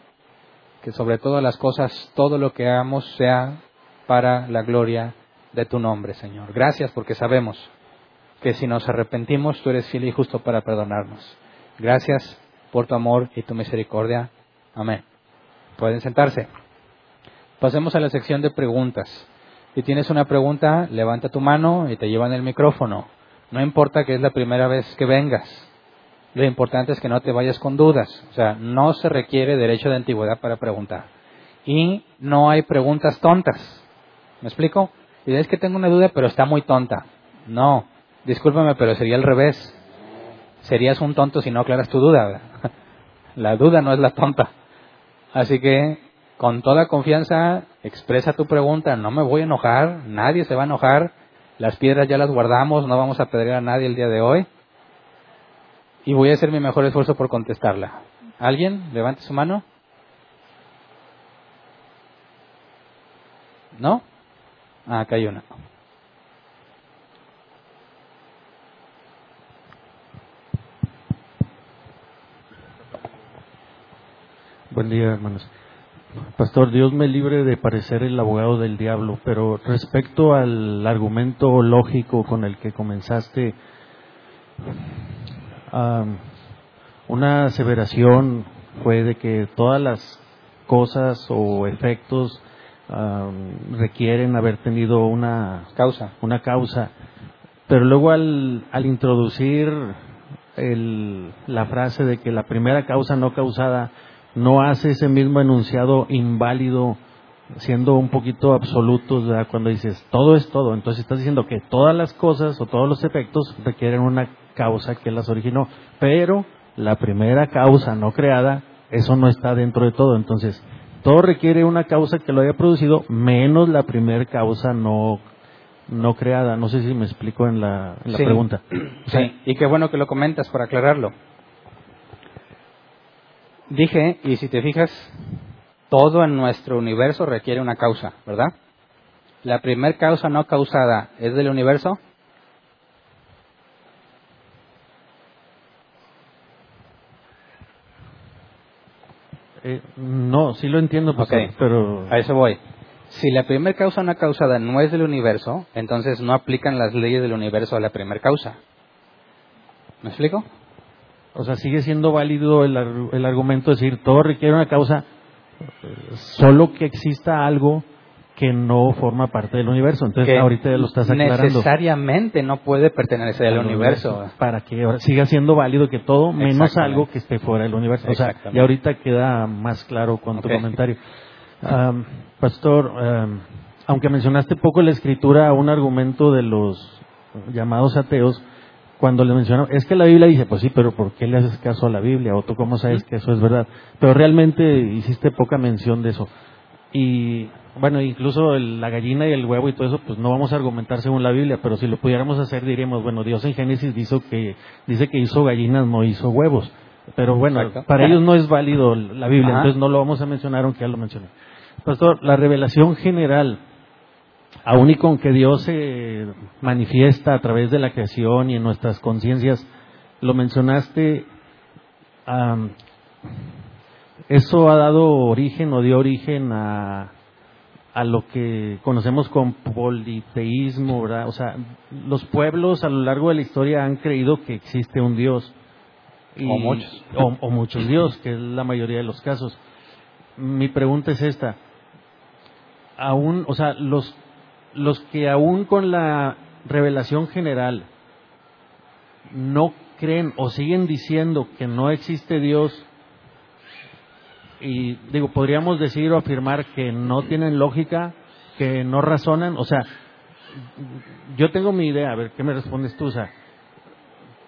que sobre todas las cosas, todo lo que hagamos sea para la gloria de tu nombre, Señor. Gracias porque sabemos que si nos arrepentimos, tú eres fiel y justo para perdonarnos. Gracias por tu amor y tu misericordia. Amén. Pueden sentarse. Pasemos a la sección de preguntas. Si tienes una pregunta, levanta tu mano y te llevan el micrófono. No importa que es la primera vez que vengas. Lo importante es que no te vayas con dudas. O sea, no se requiere derecho de antigüedad para preguntar. Y no hay preguntas tontas. ¿Me explico? Y es que tengo una duda, pero está muy tonta. No, discúlpame, pero sería al revés. Serías un tonto si no aclaras tu duda. La duda no es la tonta. Así que, con toda confianza, expresa tu pregunta. No me voy a enojar, nadie se va a enojar. Las piedras ya las guardamos, no vamos a pedir a nadie el día de hoy y voy a hacer mi mejor esfuerzo por contestarla. ¿Alguien? Levante su mano. ¿No? Ah, acá hay una. Buen día, hermanos. Pastor, Dios me libre de parecer el abogado del diablo, pero respecto al argumento lógico con el que comenzaste, una aseveración fue de que todas las cosas o efectos requieren haber tenido una causa. Una causa. Pero luego al, al introducir el, la frase de que la primera causa no causada no hace ese mismo enunciado inválido, siendo un poquito absolutos, cuando dices todo es todo. Entonces estás diciendo que todas las cosas o todos los efectos requieren una causa que las originó, pero la primera causa no creada, eso no está dentro de todo. Entonces, todo requiere una causa que lo haya producido, menos la primera causa no no creada. No sé si me explico en la, pregunta. Sí, y qué bueno que lo comentas para aclararlo. Dije, y si te fijas, todo en nuestro universo requiere una causa, ¿verdad? La primer causa no causada es del universo. Eh, no, sí lo entiendo, pero... A eso voy. Si la primera causa no causada no es del universo, entonces no aplican las leyes del universo a la primera causa. ¿Me explico? O sea, sigue siendo válido el, el argumento de decir, todo requiere una causa, solo que exista algo que no forma parte del universo. Entonces, ahorita lo estás aclarando. Necesariamente no puede pertenecer al universo. Para que siga siendo válido que todo, menos algo que esté fuera del universo. O sea, y ahorita queda más claro con tu comentario. pastor, aunque mencionaste poco la escritura, un argumento de los llamados ateos, cuando le mencionó, es que la Biblia dice, pues sí, pero ¿por qué le haces caso a la Biblia? ¿O tú cómo sabes que eso es verdad? Pero realmente hiciste poca mención de eso. Y bueno, incluso la gallina y el huevo y todo eso, pues no vamos a argumentar según la Biblia, pero si lo pudiéramos hacer diríamos, bueno, Dios en Génesis dice que, dice que hizo gallinas, no hizo huevos. Pero bueno, para ellos no es válido la Biblia, entonces no lo vamos a mencionar aunque ya lo mencioné. Pastor, la revelación general aún y con que Dios se manifiesta a través de la creación y en nuestras conciencias, lo mencionaste, eso ha dado origen o dio origen a, a lo que conocemos como politeísmo, ¿verdad? O sea, los pueblos a lo largo de la historia han creído que existe un Dios. o muchos. o muchos Dios, que es la mayoría de los casos. Mi pregunta es esta. Aún, o sea, los los que aún con la revelación general no creen o siguen diciendo que no existe Dios y digo, podríamos decir o afirmar que no tienen lógica, que no razonan, o sea, yo tengo mi idea, a ver, ¿qué me respondes tú? O sea,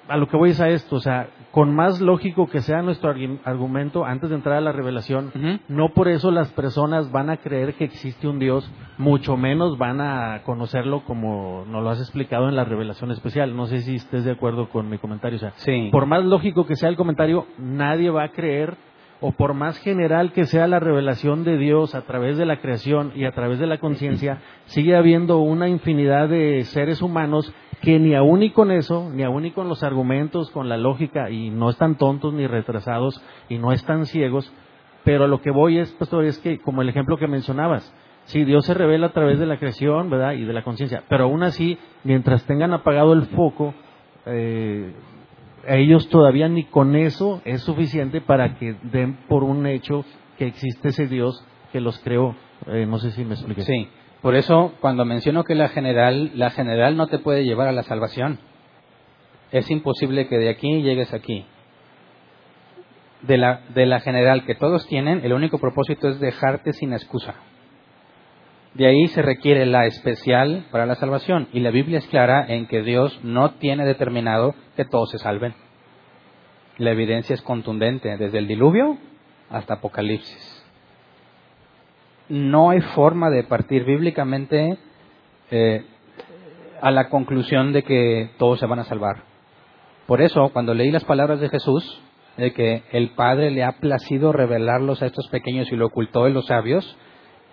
a lo que voy es a esto, o sea, con más lógico que sea nuestro argumento antes de entrar a la revelación, no por eso las personas van a creer que existe un Dios, mucho menos van a conocerlo como nos lo has explicado en la revelación especial. No sé si estés de acuerdo con mi comentario. O sea, por más lógico que sea el comentario, nadie va a creer o por más general que sea la revelación de Dios a través de la creación y a través de la conciencia, sigue habiendo una infinidad de seres humanos que ni aún y con eso, ni aún y con los argumentos, con la lógica, y no están tontos ni retrasados y no están ciegos, pero lo que voy es, pastor, es que como el ejemplo que mencionabas, sí, Dios se revela a través de la creación, ¿verdad? Y de la conciencia, pero aún así, mientras tengan apagado el foco, eh, ellos todavía ni con eso es suficiente para que den por un hecho que existe ese Dios que los creó. Eh, no sé si me expliqué. Sí, por eso cuando menciono que la general, la general no te puede llevar a la salvación. Es imposible que de aquí llegues aquí. De la, de la general que todos tienen, el único propósito es dejarte sin excusa. De ahí se requiere la especial para la salvación. Y la Biblia es clara en que Dios no tiene determinado que todos se salven. La evidencia es contundente, desde el diluvio hasta Apocalipsis. No hay forma de partir bíblicamente eh, a la conclusión de que todos se van a salvar. Por eso, cuando leí las palabras de Jesús, de que el Padre le ha placido revelarlos a estos pequeños y lo ocultó en los sabios,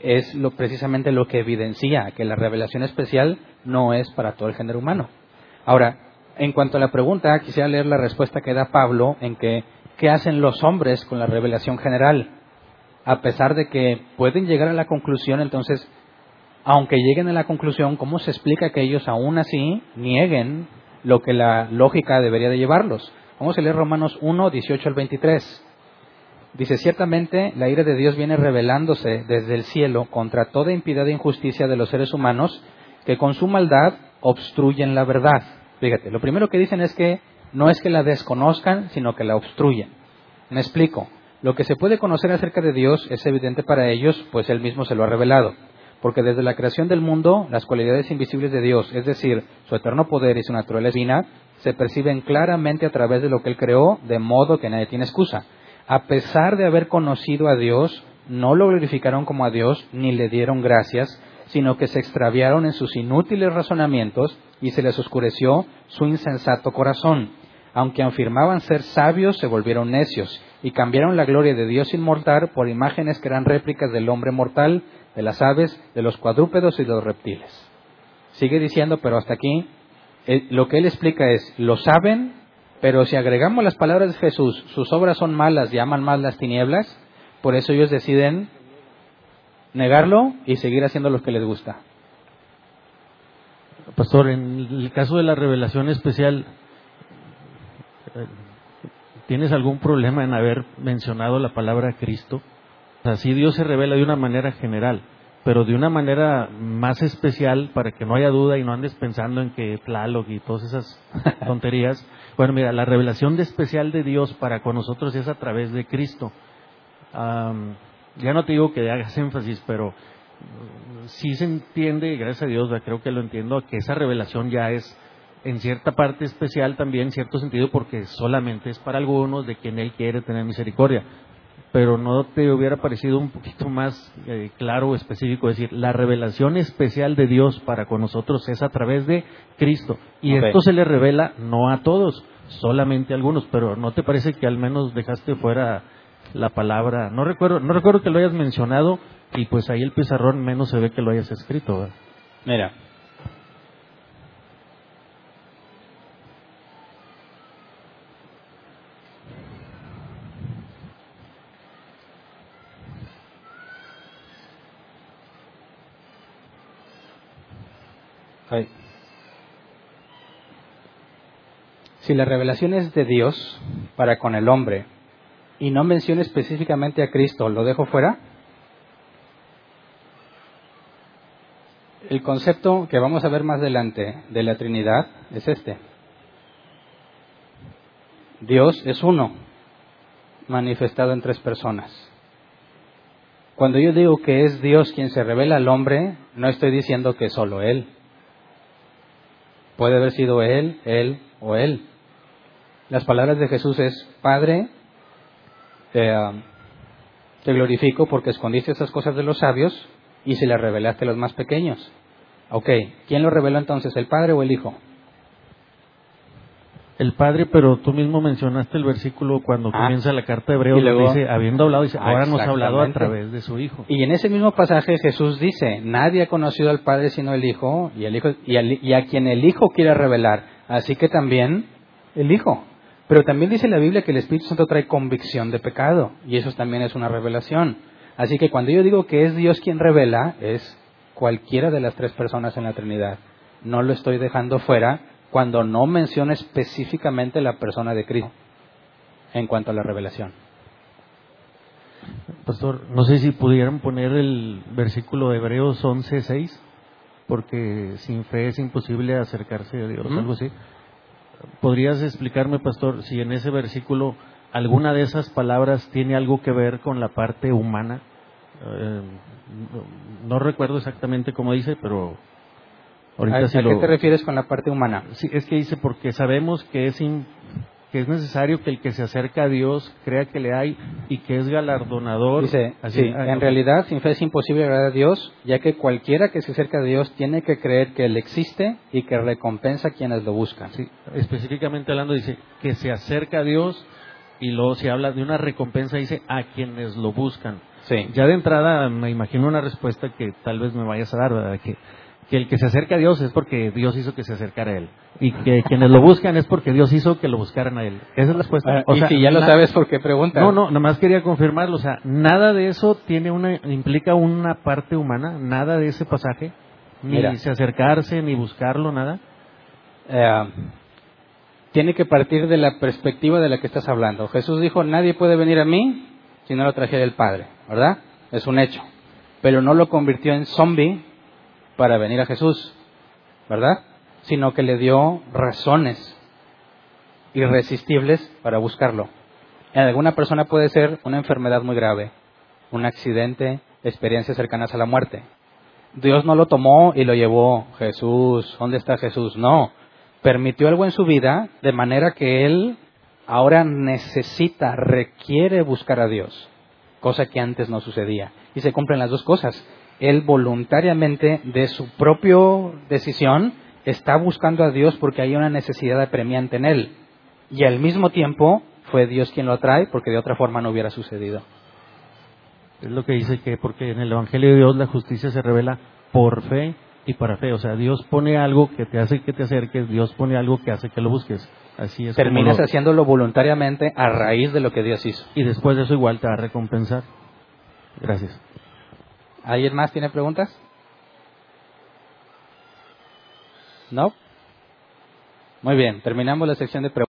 es lo, precisamente lo que evidencia que la revelación especial no es para todo el género humano. Ahora, en cuanto a la pregunta, quisiera leer la respuesta que da Pablo en que ¿qué hacen los hombres con la revelación general? A pesar de que pueden llegar a la conclusión, entonces, aunque lleguen a la conclusión, ¿cómo se explica que ellos aún así nieguen lo que la lógica debería de llevarlos? Vamos a leer Romanos 1, 18 al 23. Dice, ciertamente la ira de Dios viene revelándose desde el cielo contra toda impiedad e injusticia de los seres humanos que con su maldad obstruyen la verdad. Fíjate, lo primero que dicen es que no es que la desconozcan, sino que la obstruyen. Me explico. Lo que se puede conocer acerca de Dios es evidente para ellos, pues Él mismo se lo ha revelado. Porque desde la creación del mundo, las cualidades invisibles de Dios, es decir, su eterno poder y su naturaleza divina, se perciben claramente a través de lo que Él creó, de modo que nadie tiene excusa a pesar de haber conocido a Dios, no lo glorificaron como a Dios ni le dieron gracias, sino que se extraviaron en sus inútiles razonamientos y se les oscureció su insensato corazón. Aunque afirmaban ser sabios, se volvieron necios y cambiaron la gloria de Dios inmortal por imágenes que eran réplicas del hombre mortal, de las aves, de los cuadrúpedos y de los reptiles. Sigue diciendo, pero hasta aquí, eh, lo que él explica es, lo saben, pero si agregamos las palabras de Jesús, sus obras son malas y aman más las tinieblas, por eso ellos deciden negarlo y seguir haciendo lo que les gusta. Pastor, en el caso de la revelación especial, ¿tienes algún problema en haber mencionado la palabra Cristo? O si Dios se revela de una manera general, pero de una manera más especial para que no haya duda y no andes pensando en que Tlaloc y todas esas tonterías. Bueno, mira, la revelación de especial de Dios para con nosotros es a través de Cristo. ya no te digo que hagas énfasis, pero mm, sí se entiende, gracias a Dios, creo que lo entiendo, que esa revelación ya es en cierta parte especial también, en cierto sentido, porque solamente es para algunos de quien Él quiere tener misericordia. Pero no te hubiera parecido un poquito más eh, claro o específico decir, la revelación especial de Dios para con nosotros es a través de Cristo. Y esto se le revela no a todos, solamente a algunos, pero ¿no te parece que al menos dejaste fuera la palabra? No recuerdo, no recuerdo que lo hayas mencionado y pues ahí el pizarrón menos se ve que lo hayas escrito. Mira. Si la revelación es de Dios para con el hombre y no menciona específicamente a Cristo, ¿lo dejo fuera? El concepto que vamos a ver más adelante de la Trinidad es este. Dios es uno, manifestado en tres personas. Cuando yo digo que es Dios quien se revela al hombre, no estoy diciendo que es solo Él. Puede haber sido Él, Él o Él. Las palabras de Jesús es, Padre, um, te glorifico porque escondiste esas cosas de los sabios y se las revelaste a los más pequeños. Ok, ¿quién lo reveló entonces, el Padre o el Hijo? El Padre, pero tú mismo mencionaste el versículo cuando ah, comienza la carta de Hebreos, y dice, habiendo hablado, dice, ahora nos ha hablado a través de su Hijo. Y en ese mismo pasaje Jesús dice, nadie ha conocido al Padre sino el Hijo, y, el hijo, y a quien el Hijo quiere revelar, así que también el Hijo. Pero también dice la Biblia que el Espíritu Santo trae convicción de pecado y eso también es una revelación. Así que cuando yo digo que es Dios quien revela, es cualquiera de las tres personas en la Trinidad. No lo estoy dejando fuera cuando no menciona específicamente la persona de Cristo en cuanto a la revelación. Pastor, no sé si pudieran poner el versículo de Hebreos 11:6, porque sin fe es imposible acercarse a Dios, algo así. ¿Podrías explicarme, pastor, si en ese versículo alguna de esas palabras tiene algo que ver con la parte humana? Eh, no, recuerdo exactamente cómo dice, pero ahorita ¿A, ¿a qué te refieres con la parte humana? Sí, es que dice porque sabemos que es que es necesario que el que se acerca a Dios crea que le hay y que es galardonador. Dice, Así- sí, ah, en realidad sin fe es imposible agradar a Dios, ya que cualquiera que se acerca a Dios tiene que creer que Él existe y que recompensa a quienes lo buscan. Sí, específicamente hablando dice que se acerca a Dios y luego se habla de una recompensa dice a quienes lo buscan. Sí. Ya de entrada me imagino una respuesta que tal vez me vayas a dar, ¿verdad? Que, que el que se acerca a Dios es porque Dios hizo que se acercara a Él. Y que quienes lo buscan es porque Dios hizo que lo buscaran a Él. Esa es la respuesta. Ah, O y si ya lo sabes, ¿por qué preguntas? No, no, nada más quería confirmarlo. O sea, nada de eso tiene una, implica una parte humana, nada de ese pasaje. Ni Mira. se acercarse, ni buscarlo, nada. Eh, tiene que partir de la perspectiva de la que estás hablando. Jesús dijo, nadie puede venir a mí si no lo trajera el Padre, ¿verdad? Es un hecho. Pero no lo convirtió en zombie para venir a Jesús, ¿verdad? Sino que le dio razones irresistibles para buscarlo. En alguna persona puede ser una enfermedad muy grave, un accidente, experiencias cercanas a la muerte. Dios no lo tomó y lo llevó. Jesús, ¿dónde está Jesús? No. Permitió algo en su vida de manera que él ahora necesita, requiere buscar a Dios, cosa que antes no sucedía. Y se cumplen las dos cosas. Él voluntariamente, de su propia decisión, está buscando a Dios porque hay una necesidad apremiante en él. Y al mismo tiempo fue Dios quien lo atrae porque de otra forma no hubiera sucedido. Es lo que dice que porque en el Evangelio de Dios la justicia se revela por fe y para fe. O sea, Dios pone algo que te hace que te acerques, Dios pone algo que hace que lo busques. Así es. Terminas lo- haciéndolo voluntariamente a raíz de lo que Dios hizo. Y después de eso igual te va a recompensar. Gracias. ¿Alguien más tiene preguntas? ¿No? Muy bien, terminamos la sección de preguntas.